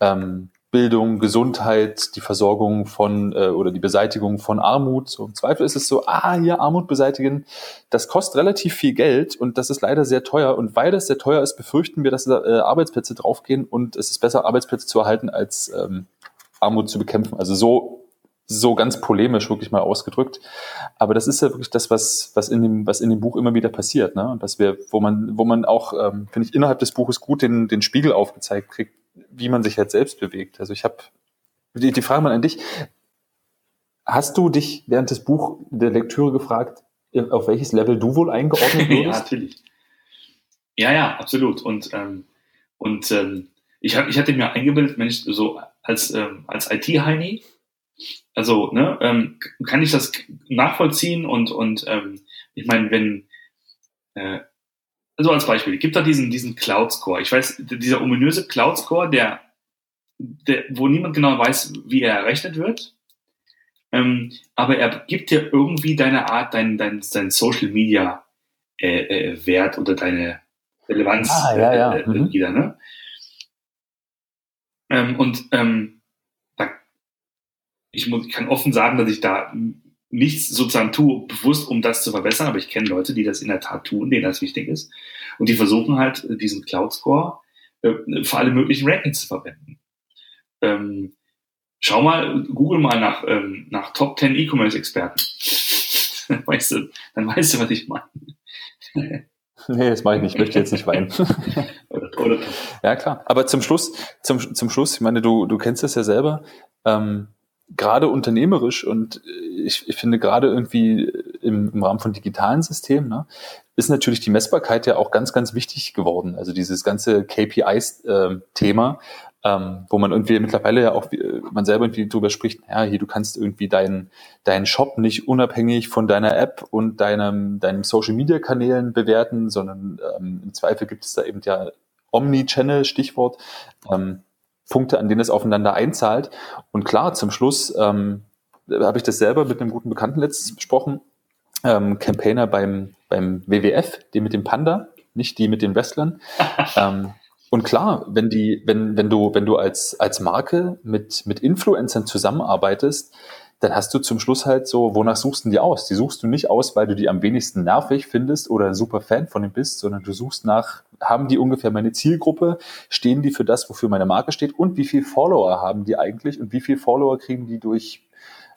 ähm, Bildung, Gesundheit, die Versorgung von äh, oder die Beseitigung von Armut. So im Zweifel ist es so, ah, hier Armut beseitigen, das kostet relativ viel Geld und das ist leider sehr teuer. Und weil das sehr teuer ist, befürchten wir, dass da äh, Arbeitsplätze draufgehen und es ist besser, Arbeitsplätze zu erhalten, als ähm, Armut zu bekämpfen. Also so so ganz polemisch wirklich mal ausgedrückt. Aber das ist ja wirklich das, was, was in dem, was in dem Buch immer wieder passiert, ne? Und dass wir, wo man, wo man auch, ähm, finde ich, innerhalb des Buches gut den, den Spiegel aufgezeigt kriegt, wie man sich halt selbst bewegt. Also ich habe die, die Frage mal an dich. Hast du dich während des Buch der Lektüre gefragt, auf welches Level du wohl eingeordnet wirst? ja, natürlich. Ja, ja, absolut. Und, ähm, und ähm, ich, hab, ich hatte mir eingebildet, Mensch, so als, ähm, als IT-Heini, also, ne, ähm, kann ich das nachvollziehen und, und ähm, ich meine, wenn, äh, also als Beispiel, gibt da diesen, diesen Cloud-Score. Ich weiß, dieser ominöse Cloud-Score, der, der, wo niemand genau weiß, wie er errechnet wird. Ähm, aber er gibt dir irgendwie deine Art, dein, dein, dein Social Media äh, äh, Wert oder deine Relevanz ah, ja, ja. Äh, mhm. wieder, ne? Ähm, und ähm, ich, muss, ich kann offen sagen, dass ich da nichts sozusagen tue, bewusst, um das zu verbessern, aber ich kenne Leute, die das in der Tat tun, denen das wichtig ist. Und die versuchen halt, diesen Cloud-Score äh, für alle möglichen Rankings zu verwenden. Ähm, schau mal, google mal nach, ähm, nach Top 10 E-Commerce-Experten. dann, weißt du, dann weißt du, was ich meine. Nee, das mache ich nicht. Ich möchte jetzt nicht weinen. ja, klar. Aber zum Schluss, zum, zum Schluss, ich meine, du, du kennst das ja selber. Ähm, gerade unternehmerisch und ich, ich finde gerade irgendwie im, im Rahmen von digitalen Systemen ne, ist natürlich die Messbarkeit ja auch ganz, ganz wichtig geworden. Also dieses ganze KPIs-Thema, äh, ähm, wo man irgendwie mittlerweile ja auch äh, man selber irgendwie drüber spricht, ja, hier du kannst irgendwie deinen deinen Shop nicht unabhängig von deiner App und deinem deinen Social Media Kanälen bewerten, sondern ähm, im Zweifel gibt es da eben ja Omni-Channel Stichwort. Ähm, Punkte, an denen es aufeinander einzahlt. Und klar, zum Schluss ähm, habe ich das selber mit einem guten Bekannten letztens besprochen, ähm, Campaigner beim, beim WWF, die mit dem Panda, nicht die mit den Wrestlern. ähm, und klar, wenn die, wenn, wenn du, wenn du als, als Marke mit, mit Influencern zusammenarbeitest, dann hast du zum Schluss halt so, wonach suchst du die aus? Die suchst du nicht aus, weil du die am wenigsten nervig findest oder ein super Fan von dem bist, sondern du suchst nach, haben die ungefähr meine Zielgruppe, stehen die für das, wofür meine Marke steht und wie viel Follower haben die eigentlich und wie viel Follower kriegen die durch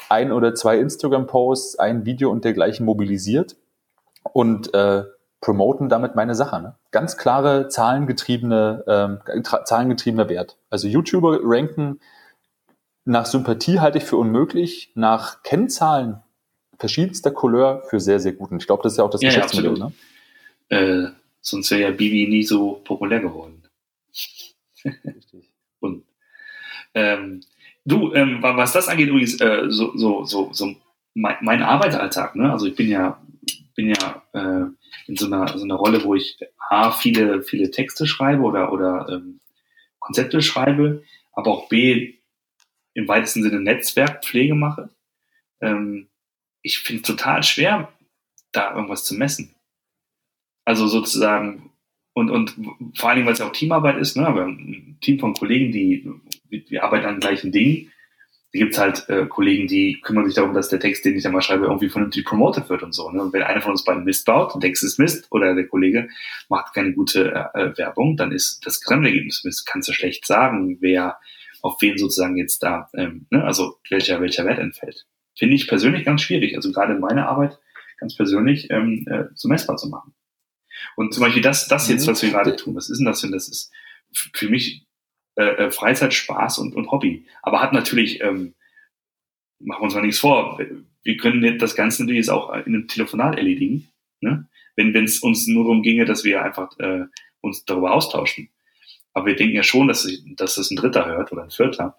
ein oder zwei Instagram-Posts, ein Video und dergleichen mobilisiert und äh, promoten damit meine Sache. Ne? Ganz klare zahlengetriebene, ähm, zahlengetriebener Wert. Also YouTuber ranken nach Sympathie halte ich für unmöglich, nach Kennzahlen verschiedenster Couleur für sehr, sehr gut. Und ich glaube, das ist ja auch das ja, Geschäftsmodell. Ja, ne? äh, sonst wäre ja Bibi nie so populär geworden. Richtig. Und ähm, du, ähm, was das angeht, übrigens, äh, so, so, so, so mein, mein Arbeitsalltag, ne? Also ich bin ja, bin ja äh, in so einer, so einer Rolle, wo ich A, viele, viele Texte schreibe oder, oder ähm, Konzepte schreibe, aber auch B, im weitesten Sinne Netzwerkpflege mache. Ähm, ich finde es total schwer, da irgendwas zu messen. Also sozusagen, und, und vor allen Dingen, weil es ja auch Teamarbeit ist, ne? wir haben ein Team von Kollegen, die, wir arbeiten an gleichen Dingen. Da gibt es halt äh, Kollegen, die kümmern sich darum, dass der Text, den ich da mal schreibe, irgendwie vernünftig promoted wird und so. Ne? Und wenn einer von uns beiden Mist baut, der Text ist Mist, oder der Kollege macht keine gute äh, Werbung, dann ist das Gesamtergebnis Mist. Kannst du schlecht sagen, wer auf wen sozusagen jetzt da, ähm, ne, also welcher, welcher Wert entfällt. Finde ich persönlich ganz schwierig, also gerade in meiner Arbeit ganz persönlich ähm, äh, so messbar zu machen. Und zum Beispiel das, das jetzt, mhm. was wir gerade tun, was ist denn das denn? Das ist für mich äh, äh, Freizeit, Spaß und, und Hobby. Aber hat natürlich, ähm, machen wir uns mal nichts vor, wir können das Ganze natürlich jetzt auch in einem Telefonat erledigen, ne? wenn es uns nur darum ginge, dass wir einfach äh, uns darüber austauschen. Aber wir denken ja schon, dass, dass das ein Dritter hört oder ein Vierter.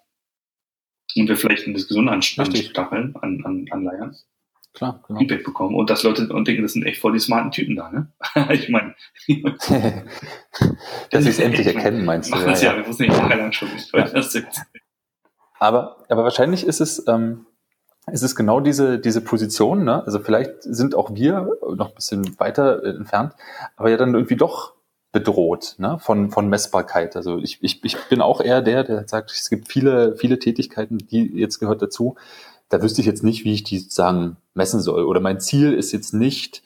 Und wir vielleicht eine Diskussion anstacheln, an, an, anleiern. Klar, genau. Feedback bekommen und dass Leute und denken, das sind echt voll die smarten Typen da, ne? ich meine. dass sie es endlich erkennen, meinst du? Ja, ja, wir wussten nicht jahrelang schon, nicht, ja. das. Aber, aber wahrscheinlich ist es, ähm, ist es genau diese, diese Position, ne? Also vielleicht sind auch wir noch ein bisschen weiter entfernt, aber ja dann irgendwie doch bedroht ne? von, von Messbarkeit. Also ich, ich, ich bin auch eher der, der sagt, es gibt viele, viele Tätigkeiten, die jetzt gehört dazu. Da wüsste ich jetzt nicht, wie ich die sozusagen messen soll. Oder mein Ziel ist jetzt nicht,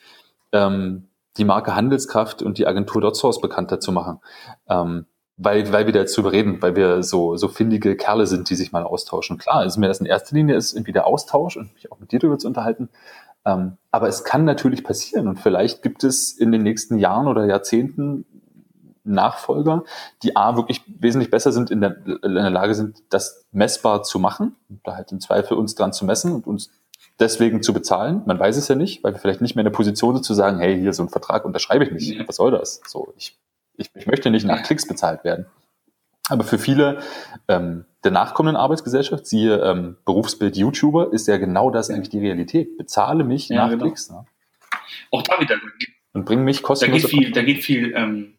ähm, die Marke Handelskraft und die Agentur DotSource bekannter zu machen. Ähm, weil, weil wir dazu reden, weil wir so, so findige Kerle sind, die sich mal austauschen. Klar, also mir das in erster Linie ist irgendwie der Austausch und mich auch mit dir darüber zu unterhalten. Ähm, aber es kann natürlich passieren und vielleicht gibt es in den nächsten Jahren oder Jahrzehnten Nachfolger, die A wirklich wesentlich besser sind, in der, in der Lage sind, das messbar zu machen, da halt im Zweifel uns dran zu messen und uns deswegen zu bezahlen. Man weiß es ja nicht, weil wir vielleicht nicht mehr in der Position sind zu sagen, hey, hier so ein Vertrag unterschreibe ich nicht. Was soll das? So, ich ich, ich möchte nicht nach Klicks bezahlt werden. Aber für viele ähm, der nachkommenden Arbeitsgesellschaft, siehe ähm, Berufsbild YouTuber, ist ja genau das eigentlich die Realität. Bezahle mich ja, nach genau. Klicks. Ne? Auch da wieder. Und bring mich kostenlos. Da geht viel, da geht viel, ähm,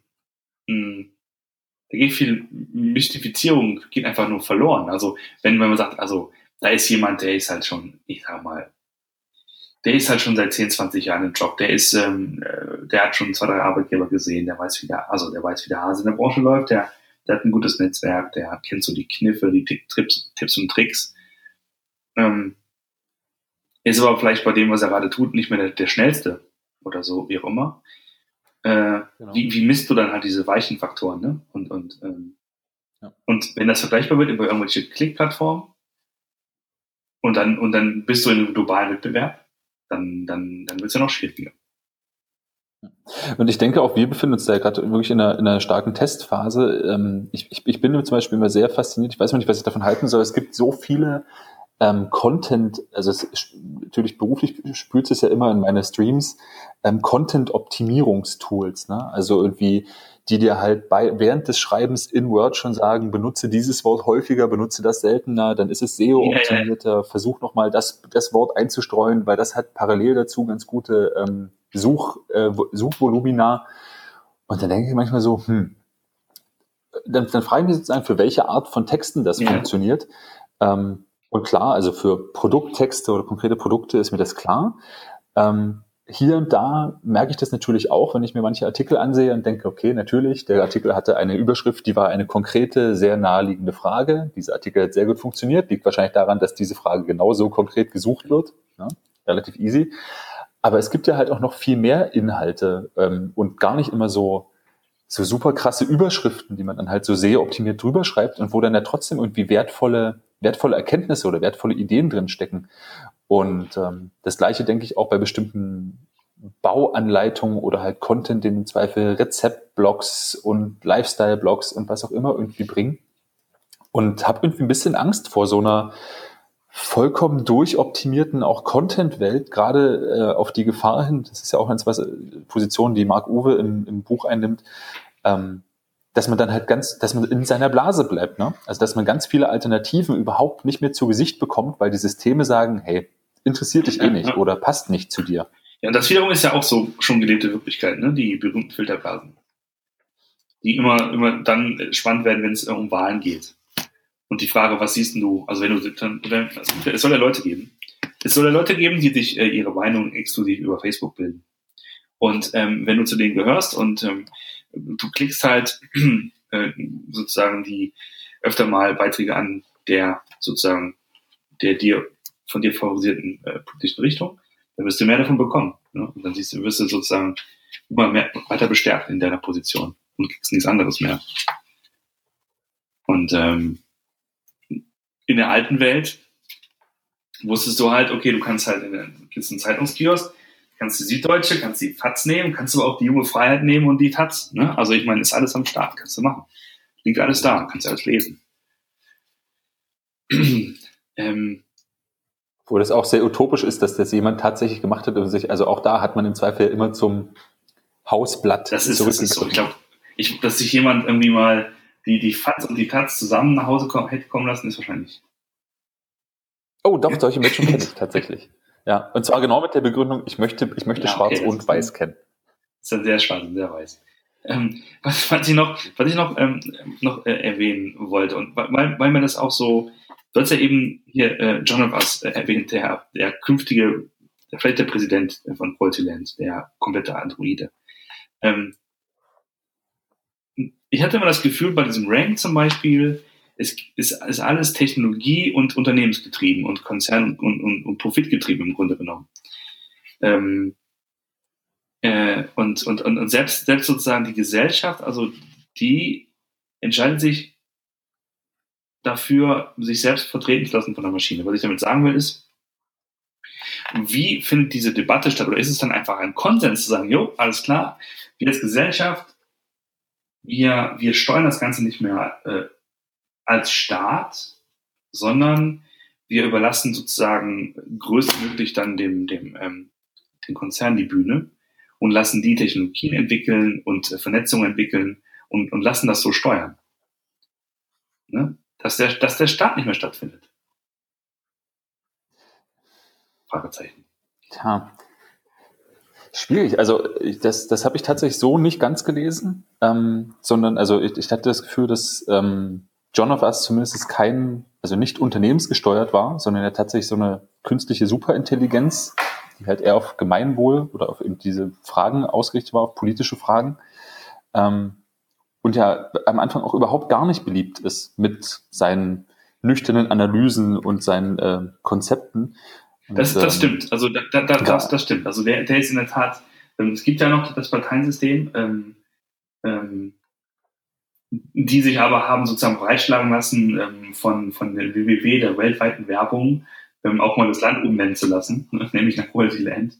mh, da geht viel Mystifizierung, geht einfach nur verloren. Also wenn, wenn man sagt, also da ist jemand, der ist halt schon, ich sag mal, der ist halt schon seit 10, 20 Jahren im Job. Der ist, ähm, äh, der hat schon zwei, drei Arbeitgeber gesehen. Der weiß, wie der, also der weiß, wie der Hase in der Branche läuft. Der, der hat ein gutes Netzwerk. Der kennt so die Kniffe, die Tipps, Tipps und Tricks. Ähm, ist aber vielleicht bei dem, was er gerade tut, nicht mehr der, der schnellste oder so, wie auch immer. Äh, genau. wie, wie misst du dann halt diese weichen Faktoren, ne? Und, und, ähm, ja. und wenn das vergleichbar wird über irgendwelche Klickplattformen und dann, und dann bist du in einem globalen Wettbewerb, dann, dann, dann wird es ja noch schwieriger. Und ich denke auch, wir befinden uns da gerade wirklich in einer, in einer starken Testphase. Ähm, ich, ich, ich bin zum Beispiel immer sehr fasziniert. Ich weiß noch nicht, was ich davon halten soll. Es gibt so viele ähm, Content, also es, natürlich beruflich spült es ja immer in meine Streams, ähm, Content-Optimierungstools. Ne? Also irgendwie die dir halt bei, während des Schreibens in Word schon sagen, benutze dieses Wort häufiger, benutze das seltener, dann ist es SEO-optimierter, ja, versuch nochmal das, das Wort einzustreuen, weil das hat parallel dazu ganz gute ähm, Such, äh, Suchvolumina. Und dann denke ich manchmal so, hm, dann, dann frage ich mich sozusagen, für welche Art von Texten das ja. funktioniert. Ähm, und klar, also für Produkttexte oder konkrete Produkte ist mir das klar. Ähm, hier und da merke ich das natürlich auch, wenn ich mir manche Artikel ansehe und denke, okay, natürlich, der Artikel hatte eine Überschrift, die war eine konkrete, sehr naheliegende Frage. Dieser Artikel hat sehr gut funktioniert, liegt wahrscheinlich daran, dass diese Frage genauso konkret gesucht wird. Ja, relativ easy. Aber es gibt ja halt auch noch viel mehr Inhalte ähm, und gar nicht immer so, so super krasse Überschriften, die man dann halt so sehr optimiert drüber schreibt und wo dann ja trotzdem irgendwie wertvolle, wertvolle Erkenntnisse oder wertvolle Ideen drin stecken. Und ähm, das gleiche denke ich auch bei bestimmten Bauanleitungen oder halt Content, den im Zweifel Rezeptblogs und Lifestyle-Blogs und was auch immer irgendwie bringen. Und habe irgendwie ein bisschen Angst vor so einer vollkommen durchoptimierten auch Content-Welt, gerade äh, auf die Gefahr hin, das ist ja auch eine Position, die Marc Uwe im, im Buch einnimmt, ähm, dass man dann halt ganz, dass man in seiner Blase bleibt, ne? Also dass man ganz viele Alternativen überhaupt nicht mehr zu Gesicht bekommt, weil die Systeme sagen, hey, interessiert dich eh nicht oder passt nicht zu dir. Ja, und das wiederum ist ja auch so schon gelebte Wirklichkeit, ne? die berühmten Filterblasen. Die immer, immer dann spannend werden, wenn es um Wahlen geht. Und die Frage, was siehst du? Also wenn du dann, also es soll ja Leute geben. Es soll ja Leute geben, die sich äh, ihre Meinung exklusiv über Facebook bilden. Und ähm, wenn du zu denen gehörst und ähm, du klickst halt äh, sozusagen die öfter mal Beiträge an der sozusagen der dir von dir favorisierten äh, politischen Richtung, dann wirst du mehr davon bekommen. Ne? Und dann siehst du, wirst du sozusagen immer mehr, weiter bestärkt in deiner Position und kriegst nichts anderes mehr. Und ähm, in der alten Welt wusstest du halt, okay, du kannst halt in gehst einen Zeitungskiosk, kannst die Süddeutsche, kannst die FATS nehmen, kannst aber auch die junge Freiheit nehmen und die FATS. Ne? Also ich meine, ist alles am Start, kannst du machen. Liegt alles da, kannst du alles lesen. ähm, wo das auch sehr utopisch ist, dass das jemand tatsächlich gemacht hat und sich, also auch da hat man im Zweifel immer zum Hausblatt das ist, das ist so. Ich glaube, ich, dass sich jemand irgendwie mal die, die FATS und die TATS zusammen nach Hause kommen, hätte kommen lassen, ist wahrscheinlich. Oh, doch, solche Menschen kenne ich tatsächlich. Ja, und zwar genau mit der Begründung, ich möchte, ich möchte ja, okay, schwarz und weiß kennen. Das ist dann sehr schwarz und sehr weiß. Ähm, was, was ich noch, was ich noch, ähm, noch äh, erwähnen wollte, und weil, weil man das auch so, du hast ja eben hier äh, John of Us äh, erwähnt, der, der künftige, der, vielleicht der Präsident von Quality der komplette Androide. Ähm, ich hatte immer das Gefühl, bei diesem Rank zum Beispiel, es ist, ist alles Technologie- und Unternehmensgetrieben und Konzern- und, und, und Profitgetrieben im Grunde genommen. Ähm, äh, und, und, und, und selbst, selbst sozusagen die Gesellschaft, also die entscheidet sich dafür, sich selbst vertreten zu lassen von der Maschine. Was ich damit sagen will, ist, wie findet diese Debatte statt? Oder ist es dann einfach ein Konsens zu sagen, jo, alles klar, wir als Gesellschaft, wir, wir steuern das Ganze nicht mehr äh, als Staat, sondern wir überlassen sozusagen größtmöglich dann dem, dem, ähm, dem Konzern die Bühne und lassen die Technologien entwickeln und äh, Vernetzungen entwickeln und, und lassen das so steuern. Ne? Dass, der, dass der Staat nicht mehr stattfindet. Fragezeichen. Tja. Schwierig. Also das, das habe ich tatsächlich so nicht ganz gelesen, ähm, sondern also ich, ich hatte das Gefühl, dass ähm, John of Us zumindest kein, also nicht unternehmensgesteuert war, sondern er tatsächlich so eine künstliche Superintelligenz die halt eher auf Gemeinwohl oder auf eben diese Fragen ausgerichtet war, auf politische Fragen. Ähm, und ja am Anfang auch überhaupt gar nicht beliebt ist mit seinen nüchternen Analysen und seinen äh, Konzepten. Das, das ähm, stimmt. Also da, da, da, ja. das, das stimmt. Also der, der ist in der Tat, ähm, es gibt ja noch das Parteiensystem, ähm, ähm, die sich aber haben sozusagen breitschlagen lassen ähm, von, von der WWW, der weltweiten Werbung, ähm, auch mal das Land umnennen zu lassen, nämlich nach Quality Land.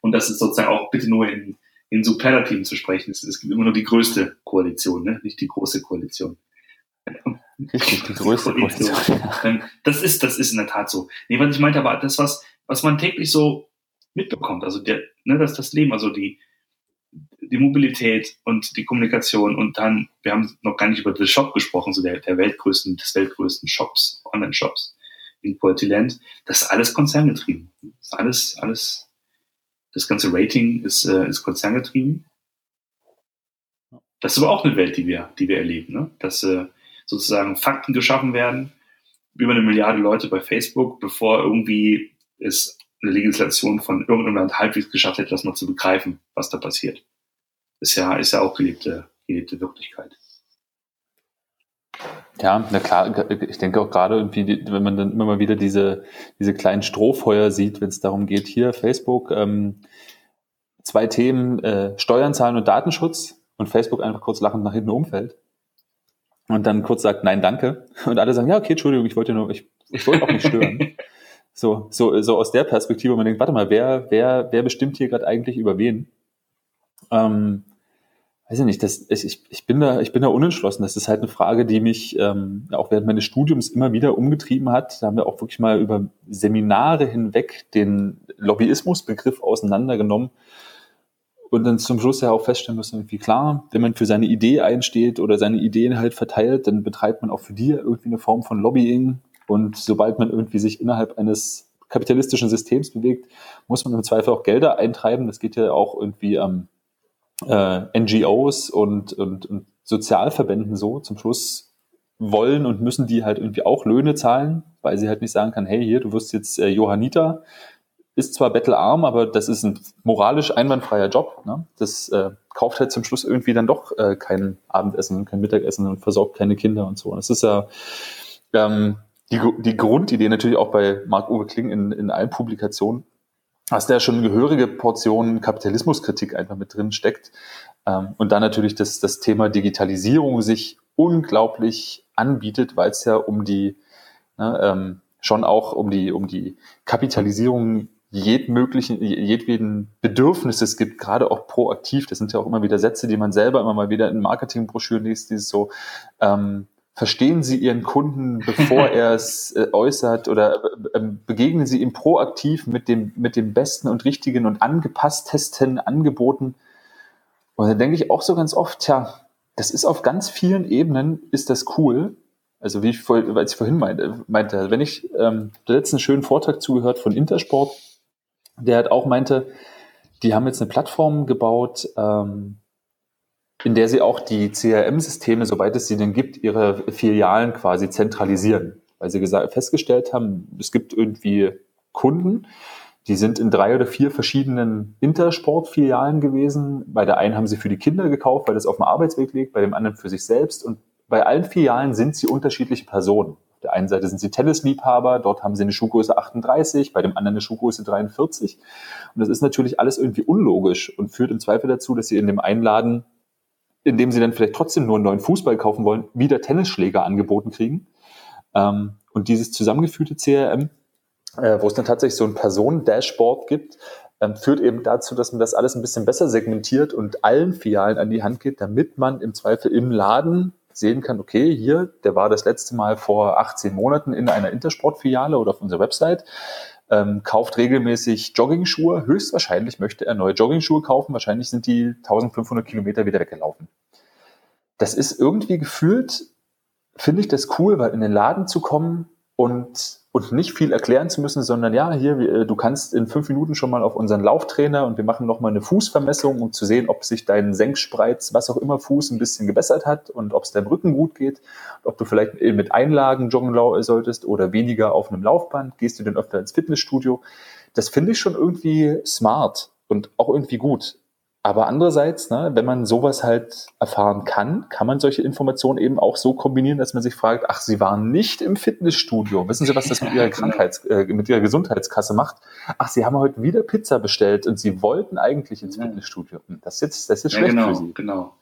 Und das ist sozusagen auch bitte nur in, in Superlativen zu sprechen. Es, es gibt immer nur die größte Koalition, ne? nicht die große Koalition. Richtig, die größte Koalition. Das ist, das ist in der Tat so. Nee, was ich meinte, aber das, was, was man täglich so mitbekommt, also der, ne, das, das Leben, also die, die Mobilität und die Kommunikation und dann, wir haben noch gar nicht über den Shop gesprochen, so der, der weltgrößten, des weltgrößten Shops, Online-Shops in Quality-Land, das ist alles konzerngetrieben. Das ist alles, alles, das ganze Rating ist, äh, ist konzerngetrieben. Das ist aber auch eine Welt, die wir, die wir erleben, ne? dass äh, sozusagen Fakten geschaffen werden, über eine Milliarde Leute bei Facebook, bevor irgendwie es eine Legislation von irgendeinem Land halbwegs geschafft hätte, das mal zu begreifen, was da passiert. Ist ja, ist ja auch gelebte, gelebte Wirklichkeit. Ja, na klar, ich denke auch gerade irgendwie, wenn man dann immer mal wieder diese, diese kleinen Strohfeuer sieht, wenn es darum geht, hier Facebook, ähm, zwei Themen, äh, Steuern zahlen und Datenschutz und Facebook einfach kurz lachend nach hinten umfällt und dann kurz sagt, nein, danke. Und alle sagen, ja, okay, Entschuldigung, ich wollte nur, ich, ich wollte auch nicht stören. so, so, so aus der Perspektive, wo man denkt, warte mal, wer, wer, wer bestimmt hier gerade eigentlich über wen? Ähm, weiß ich nicht, das, ich, ich, bin da, ich bin da unentschlossen. Das ist halt eine Frage, die mich ähm, auch während meines Studiums immer wieder umgetrieben hat. Da haben wir auch wirklich mal über Seminare hinweg den Lobbyismusbegriff auseinandergenommen und dann zum Schluss ja auch feststellen müssen, irgendwie klar, wenn man für seine Idee einsteht oder seine Ideen halt verteilt, dann betreibt man auch für die irgendwie eine Form von Lobbying. Und sobald man irgendwie sich innerhalb eines kapitalistischen Systems bewegt, muss man im Zweifel auch Gelder eintreiben. Das geht ja auch irgendwie am ähm, äh, NGOs und, und, und Sozialverbänden so zum Schluss wollen und müssen die halt irgendwie auch Löhne zahlen, weil sie halt nicht sagen kann, hey, hier, du wirst jetzt äh, Johanniter, ist zwar bettelarm, aber das ist ein moralisch einwandfreier Job. Ne? Das äh, kauft halt zum Schluss irgendwie dann doch äh, kein Abendessen und kein Mittagessen und versorgt keine Kinder und so. Und das ist ja ähm, die, die Grundidee natürlich auch bei Marc-Uwe Kling in, in allen Publikationen, dass da schon gehörige Portion Kapitalismuskritik einfach mit drin steckt. Ähm, und dann natürlich das, das Thema Digitalisierung sich unglaublich anbietet, weil es ja um die, ne, ähm, schon auch um die, um die Kapitalisierung jedmöglichen, jedweden Bedürfnisses gibt, gerade auch proaktiv. Das sind ja auch immer wieder Sätze, die man selber immer mal wieder in Marketingbroschüren liest, dieses so, ähm, verstehen Sie Ihren Kunden, bevor er es äh, äußert oder äh, begegnen Sie ihm proaktiv mit dem, mit dem besten und richtigen und angepasstesten Angeboten. Und dann denke ich auch so ganz oft, ja, das ist auf ganz vielen Ebenen ist das cool. Also wie ich, vor, weil ich vorhin meinte, meinte wenn ich ähm, der letzten schönen Vortrag zugehört von Intersport, der hat auch meinte, die haben jetzt eine Plattform gebaut, ähm, in der sie auch die CRM-Systeme, sobald es sie denn gibt, ihre Filialen quasi zentralisieren. Weil sie festgestellt haben, es gibt irgendwie Kunden, die sind in drei oder vier verschiedenen Intersport-Filialen gewesen. Bei der einen haben sie für die Kinder gekauft, weil das auf dem Arbeitsweg liegt, bei dem anderen für sich selbst. Und bei allen Filialen sind sie unterschiedliche Personen. Auf der einen Seite sind sie Tennisliebhaber, dort haben sie eine Schuhgröße 38, bei dem anderen eine Schuhgröße 43. Und das ist natürlich alles irgendwie unlogisch und führt im Zweifel dazu, dass sie in dem Einladen, in dem sie dann vielleicht trotzdem nur einen neuen Fußball kaufen wollen, wieder Tennisschläger angeboten kriegen. Ähm, und dieses zusammengeführte CRM äh, wo es dann tatsächlich so ein Personen-Dashboard gibt, ähm, führt eben dazu, dass man das alles ein bisschen besser segmentiert und allen Filialen an die Hand gibt, damit man im Zweifel im Laden sehen kann, okay, hier, der war das letzte Mal vor 18 Monaten in einer Intersport-Filiale oder auf unserer Website, ähm, kauft regelmäßig Jogging-Schuhe. Höchstwahrscheinlich möchte er neue Jogging-Schuhe kaufen. Wahrscheinlich sind die 1500 Kilometer wieder weggelaufen. Das ist irgendwie gefühlt, finde ich das cool, weil in den Laden zu kommen und und nicht viel erklären zu müssen, sondern ja, hier, äh, du kannst in fünf Minuten schon mal auf unseren Lauftrainer und wir machen nochmal eine Fußvermessung, um zu sehen, ob sich dein Senkspreiz, was auch immer Fuß ein bisschen gebessert hat und ob es deinem Rücken gut geht, ob du vielleicht mit Einlagen joggen solltest oder weniger auf einem Laufband, gehst du denn öfter ins Fitnessstudio. Das finde ich schon irgendwie smart und auch irgendwie gut. Aber andererseits, ne, wenn man sowas halt erfahren kann, kann man solche Informationen eben auch so kombinieren, dass man sich fragt, ach, Sie waren nicht im Fitnessstudio. Wissen Sie, was das mit Ihrer genau. Krankheits-, äh, mit Ihrer Gesundheitskasse macht? Ach, Sie haben heute wieder Pizza bestellt und Sie wollten eigentlich ins Fitnessstudio. Hm, das ist jetzt, das ist ja, schlecht genau, für Sie. Genau.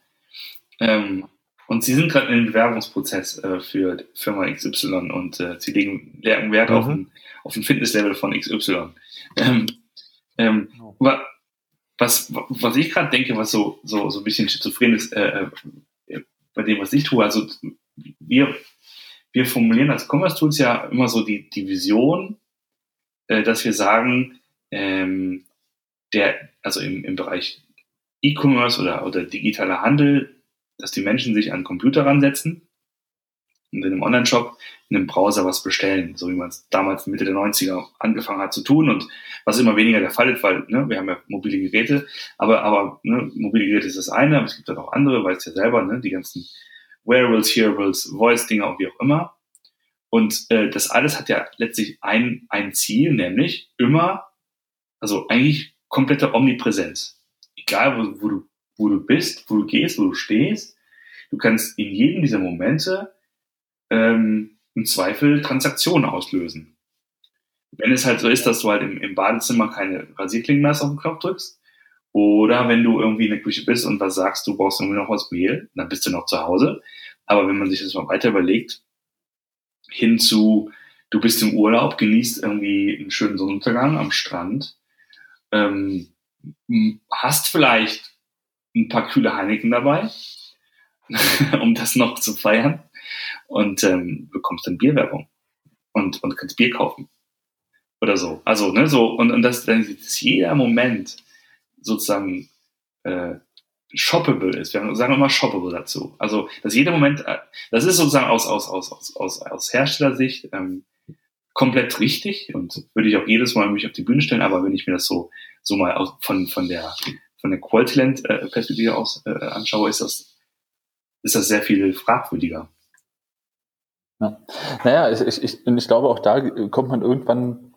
Ähm, und Sie sind gerade in einem Bewerbungsprozess äh, für Firma XY und äh, Sie legen, legen Wert mhm. auf, ein, auf ein Fitnesslevel von XY. Ähm, ähm, oh was, was ich gerade denke, was so, so, so ein bisschen schizophren ist, äh, äh, bei dem, was ich tue, also wir, wir formulieren als Commerce Tools ja immer so die, die Vision, äh, dass wir sagen, ähm, der, also im, im Bereich E-Commerce oder, oder digitaler Handel, dass die Menschen sich an Computer ransetzen in einem Online-Shop in einem Browser was bestellen, so wie man es damals Mitte der 90er angefangen hat zu tun und was immer weniger der Fall ist, weil ne, wir haben ja mobile Geräte, aber, aber ne, mobile Geräte ist das eine, aber es gibt dann auch andere, weißt ja selber, ne, die ganzen Wearables, Hearables, Voice-Dinger und wie auch immer. Und äh, das alles hat ja letztlich ein, ein Ziel, nämlich immer, also eigentlich komplette Omnipräsenz. Egal, wo, wo, du, wo du bist, wo du gehst, wo du stehst, du kannst in jedem dieser Momente ähm, im Zweifel Transaktionen auslösen. Wenn es halt so ist, dass du halt im, im Badezimmer keine Rasierklingen mehr auf den Knopf drückst, oder wenn du irgendwie in der Küche bist und was sagst, du brauchst irgendwie noch was Mehl, dann bist du noch zu Hause. Aber wenn man sich das mal weiter überlegt, hin zu, du bist im Urlaub, genießt irgendwie einen schönen Sonnenuntergang am Strand, ähm, hast vielleicht ein paar kühle Heineken dabei, um das noch zu feiern und ähm, bekommst dann Bierwerbung und, und kannst Bier kaufen. Oder so. Also, ne, so, und, und das, dass jeder Moment sozusagen äh, shoppable ist. Wir sagen immer shoppable dazu. Also, dass jeder Moment, äh, das ist sozusagen aus, aus, aus, aus, aus, aus Herstellersicht ähm, komplett richtig und würde ich auch jedes Mal mich auf die Bühne stellen, aber wenn ich mir das so, so mal aus, von, von der, von der Quality-Land-Perspektive aus äh, anschaue, ist das, ist das sehr viel fragwürdiger. Ja. Naja, ich, ich, ich glaube, auch da kommt man irgendwann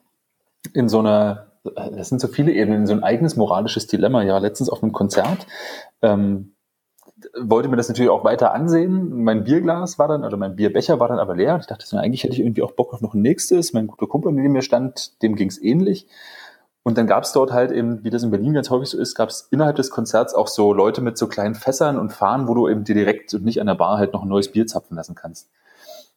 in so eine, das sind so viele Ebenen, in so ein eigenes moralisches Dilemma. Ja, letztens auf einem Konzert ähm, wollte mir das natürlich auch weiter ansehen. Mein Bierglas war dann, oder mein Bierbecher war dann aber leer. Ich dachte, eigentlich hätte ich irgendwie auch Bock auf noch ein nächstes. Mein guter Kumpel, neben mir stand, dem ging es ähnlich. Und dann gab es dort halt eben, wie das in Berlin ganz häufig so ist, gab es innerhalb des Konzerts auch so Leute mit so kleinen Fässern und Fahnen, wo du eben dir direkt und nicht an der Bar halt noch ein neues Bier zapfen lassen kannst.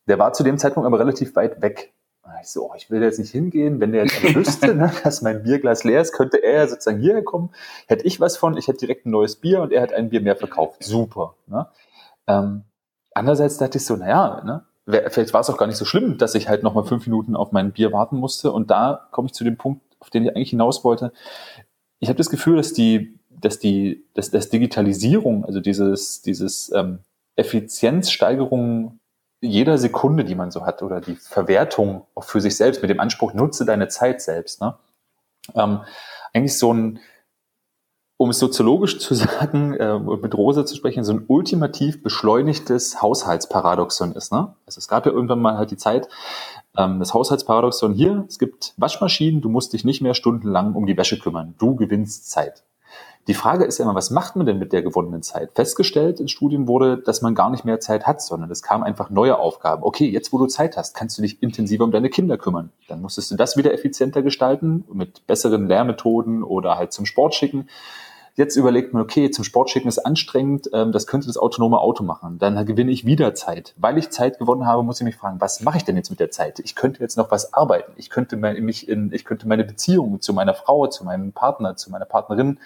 Der war zu dem Zeitpunkt aber relativ weit weg. Ich so, oh, ich will jetzt nicht hingehen. Wenn der jetzt wüsste, ne, dass mein Bierglas leer ist, könnte er sozusagen hierher kommen. Hätte ich was von, ich hätte direkt ein neues Bier und er hat ein Bier mehr verkauft. Super. Ne? Ähm, andererseits dachte ich so, naja, ne, vielleicht war es auch gar nicht so schlimm, dass ich halt nochmal fünf Minuten auf mein Bier warten musste. Und da komme ich zu dem Punkt, auf den ich eigentlich hinaus wollte. Ich habe das Gefühl, dass die, dass die, dass, dass Digitalisierung, also dieses, dieses ähm, Effizienzsteigerung jeder Sekunde, die man so hat, oder die Verwertung auch für sich selbst mit dem Anspruch, nutze deine Zeit selbst, ne? ähm, eigentlich so ein, um es soziologisch zu sagen äh, mit Rosa zu sprechen, so ein ultimativ beschleunigtes Haushaltsparadoxon ist. Ne? Also es gab ja irgendwann mal halt die Zeit, ähm, das Haushaltsparadoxon hier, es gibt Waschmaschinen, du musst dich nicht mehr stundenlang um die Wäsche kümmern, du gewinnst Zeit. Die Frage ist ja immer, was macht man denn mit der gewonnenen Zeit? Festgestellt in Studien wurde, dass man gar nicht mehr Zeit hat, sondern es kamen einfach neue Aufgaben. Okay, jetzt wo du Zeit hast, kannst du dich intensiver um deine Kinder kümmern. Dann musstest du das wieder effizienter gestalten, mit besseren Lehrmethoden oder halt zum Sport schicken. Jetzt überlegt man, okay, zum Sport schicken ist anstrengend, ähm, das könnte das autonome Auto machen. Dann gewinne ich wieder Zeit. Weil ich Zeit gewonnen habe, muss ich mich fragen, was mache ich denn jetzt mit der Zeit? Ich könnte jetzt noch was arbeiten. Ich könnte mich in, ich könnte meine Beziehung zu meiner Frau, zu meinem Partner, zu meiner Partnerin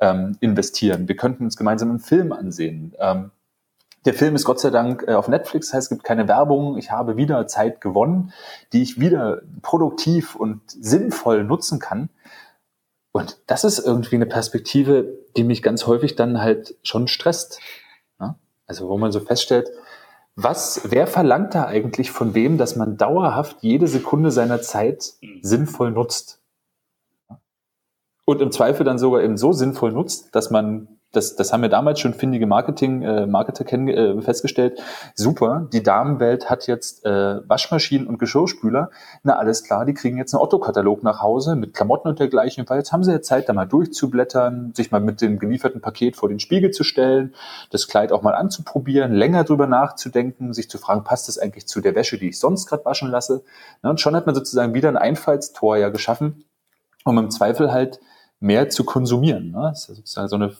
ähm, investieren. Wir könnten uns gemeinsam einen Film ansehen. Ähm, der Film ist Gott sei Dank äh, auf Netflix, heißt, es gibt keine Werbung. Ich habe wieder Zeit gewonnen, die ich wieder produktiv und sinnvoll nutzen kann. Und das ist irgendwie eine Perspektive, die mich ganz häufig dann halt schon stresst. Ja? Also wo man so feststellt, was, wer verlangt da eigentlich von wem, dass man dauerhaft jede Sekunde seiner Zeit sinnvoll nutzt? Und im Zweifel dann sogar eben so sinnvoll nutzt, dass man das, das haben wir damals schon findige Marketing, äh, Marketer kennen, äh, festgestellt. Super, die Damenwelt hat jetzt äh, Waschmaschinen und Geschirrspüler. Na, alles klar, die kriegen jetzt einen Otto-Katalog nach Hause mit Klamotten und dergleichen. Weil jetzt haben sie ja Zeit, da mal durchzublättern, sich mal mit dem gelieferten Paket vor den Spiegel zu stellen, das Kleid auch mal anzuprobieren, länger drüber nachzudenken, sich zu fragen, passt das eigentlich zu der Wäsche, die ich sonst gerade waschen lasse? Na, und schon hat man sozusagen wieder ein Einfallstor ja geschaffen, um im Zweifel halt mehr zu konsumieren. Ne? Das ist sozusagen so eine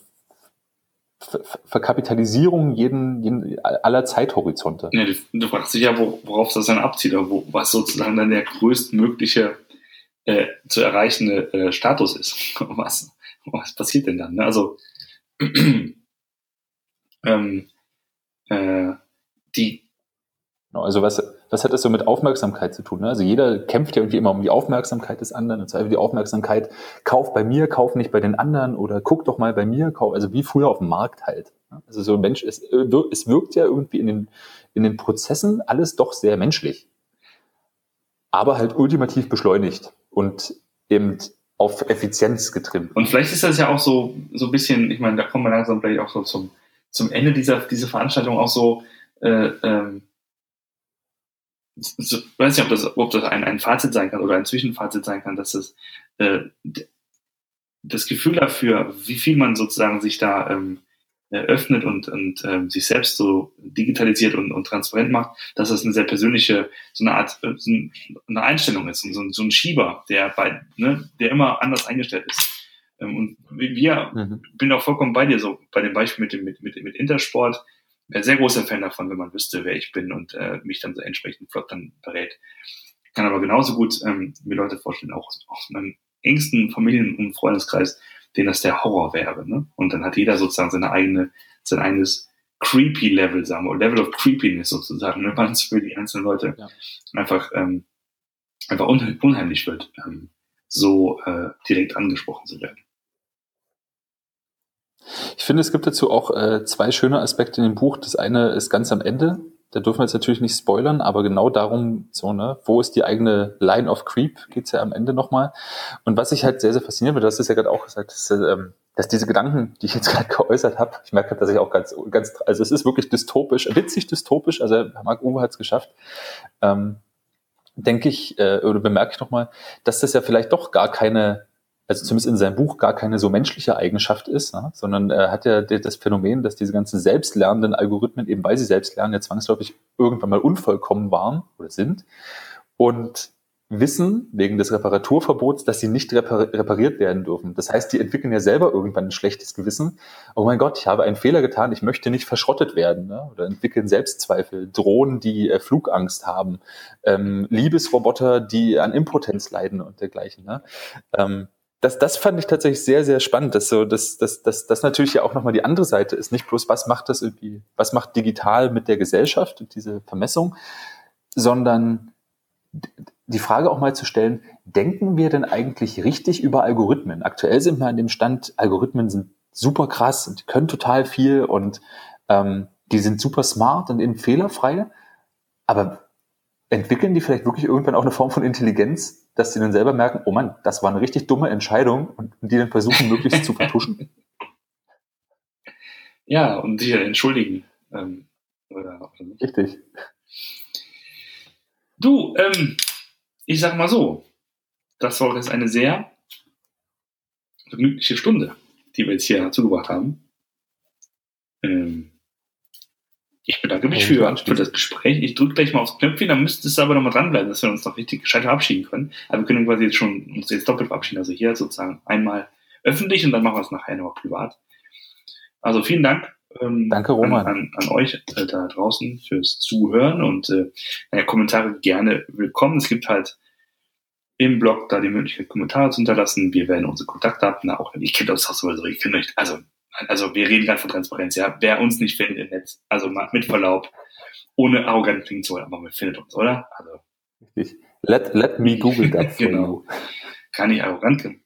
Verkapitalisierung jeden, jeden, aller Zeithorizonte. Ja, du, fragst dich ja, worauf das dann abzieht, oder wo, was sozusagen dann der größtmögliche äh, zu erreichende äh, Status ist. Was, was passiert denn dann? Ne? Also ähm, äh, die Genau, also was, was hat das so mit Aufmerksamkeit zu tun? Ne? Also jeder kämpft ja irgendwie immer um die Aufmerksamkeit des anderen. Und zwar die Aufmerksamkeit, kauf bei mir, kauf nicht bei den anderen oder guck doch mal bei mir, kauf, also wie früher auf dem Markt halt. Ne? Also so Mensch, es, äh, es wirkt ja irgendwie in den, in den Prozessen alles doch sehr menschlich. Aber halt ultimativ beschleunigt und eben auf Effizienz getrimmt. Und vielleicht ist das ja auch so, so ein bisschen, ich meine, da kommen wir langsam vielleicht auch so zum, zum Ende dieser, dieser Veranstaltung auch so, äh, ähm, ich weiß nicht, ob das, ob das ein, ein Fazit sein kann oder ein Zwischenfazit sein kann, dass das, äh, das Gefühl dafür, wie viel man sozusagen sich da ähm, öffnet und, und ähm, sich selbst so digitalisiert und, und transparent macht, dass das eine sehr persönliche, so eine Art, äh, so eine Einstellung ist, so, so ein Schieber, der bei, ne, der immer anders eingestellt ist. Ähm, und wir, mhm. bin auch vollkommen bei dir, so bei dem Beispiel mit dem, mit, mit, mit Intersport, wäre sehr großer Fan davon, wenn man wüsste, wer ich bin und äh, mich dann so entsprechend flott dann berät. Kann aber genauso gut ähm, mir Leute vorstellen, auch aus meinem engsten Familien- und Freundeskreis, denen das der Horror wäre. Ne? Und dann hat jeder sozusagen seine eigene, sein eigenes creepy Level, sagen wir, Level of Creepiness sozusagen, ne? wann es für die einzelnen Leute ja. einfach, ähm, einfach unheimlich wird, ähm, so äh, direkt angesprochen zu werden. Ich finde, es gibt dazu auch äh, zwei schöne Aspekte in dem Buch. Das eine ist ganz am Ende. Da dürfen wir jetzt natürlich nicht spoilern, aber genau darum, so, ne, wo ist die eigene Line of Creep, geht's ja am Ende nochmal. Und was ich halt sehr, sehr faszinierend finde, das ist ja gerade auch gesagt, dass, ähm, dass diese Gedanken, die ich jetzt gerade geäußert habe, ich merke, dass ich auch ganz, ganz, also es ist wirklich dystopisch, witzig dystopisch, also Marc Uwe hat es geschafft. Ähm, denke ich, äh, oder bemerke ich nochmal, dass das ja vielleicht doch gar keine also zumindest in seinem Buch gar keine so menschliche Eigenschaft ist, ne? sondern er hat ja das Phänomen, dass diese ganzen selbstlernenden Algorithmen, eben weil sie selbst lernen, ja zwangsläufig irgendwann mal unvollkommen waren oder sind und wissen wegen des Reparaturverbots, dass sie nicht repariert werden dürfen. Das heißt, die entwickeln ja selber irgendwann ein schlechtes Gewissen. Oh mein Gott, ich habe einen Fehler getan, ich möchte nicht verschrottet werden. Ne? Oder entwickeln Selbstzweifel, Drohnen, die äh, Flugangst haben, ähm, Liebesroboter, die an Impotenz leiden und dergleichen. Ne? Ähm, das, das fand ich tatsächlich sehr, sehr spannend, dass so, dass, dass, dass das natürlich ja auch nochmal die andere Seite ist. Nicht bloß, was macht das irgendwie, was macht digital mit der Gesellschaft und diese Vermessung, sondern die Frage auch mal zu stellen, denken wir denn eigentlich richtig über Algorithmen? Aktuell sind wir an dem Stand, Algorithmen sind super krass und können total viel und ähm, die sind super smart und eben fehlerfrei, aber entwickeln die vielleicht wirklich irgendwann auch eine Form von Intelligenz, dass sie dann selber merken, oh Mann, das war eine richtig dumme Entscheidung und die dann versuchen, möglichst zu vertuschen? Ja, und sich entschuldigen. Ähm, oder, oder Richtig. Du, ähm, ich sag mal so, das war jetzt eine sehr vergnügliche Stunde, die wir jetzt hier zugebracht haben. Ähm, ich bedanke mich für, für das Gespräch. Ich drücke gleich mal aufs Knöpfchen, dann müsstest du aber nochmal dranbleiben, dass wir uns noch richtig gescheit verabschieden können. Aber wir können quasi jetzt schon uns jetzt doppelt verabschieden. Also hier sozusagen einmal öffentlich und dann machen wir es nachher noch privat. Also vielen Dank. Ähm, Danke, Roman. An, an, an euch äh, da draußen fürs Zuhören und äh, naja, Kommentare gerne willkommen. Es gibt halt im Blog da die Möglichkeit, Kommentare zu hinterlassen. Wir werden unsere Kontaktdaten auch, ich kenne das auch sowieso, ich kenne euch, also, also wir reden gerade von Transparenz, ja. Wer uns nicht findet im Netz, also mit Verlaub, ohne arrogant klingen zu wollen, aber man findet uns, oder? Also. Let, let me Google that for genau. you. Kann ich arrogant klingen.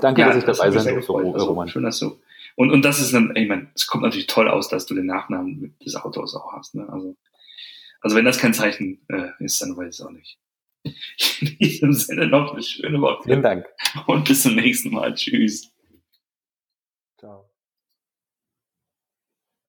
Danke, ja, dass ich dabei sein durfte, also, Roman. Schön, dass du. Und, und das ist dann, ich meine, es kommt natürlich toll aus, dass du den Nachnamen des Autors auch hast. Ne? Also, also wenn das kein Zeichen äh, ist, dann weiß ich es auch nicht. In diesem Sinne noch eine schöne Woche. Vielen Dank. Und bis zum nächsten Mal. Tschüss.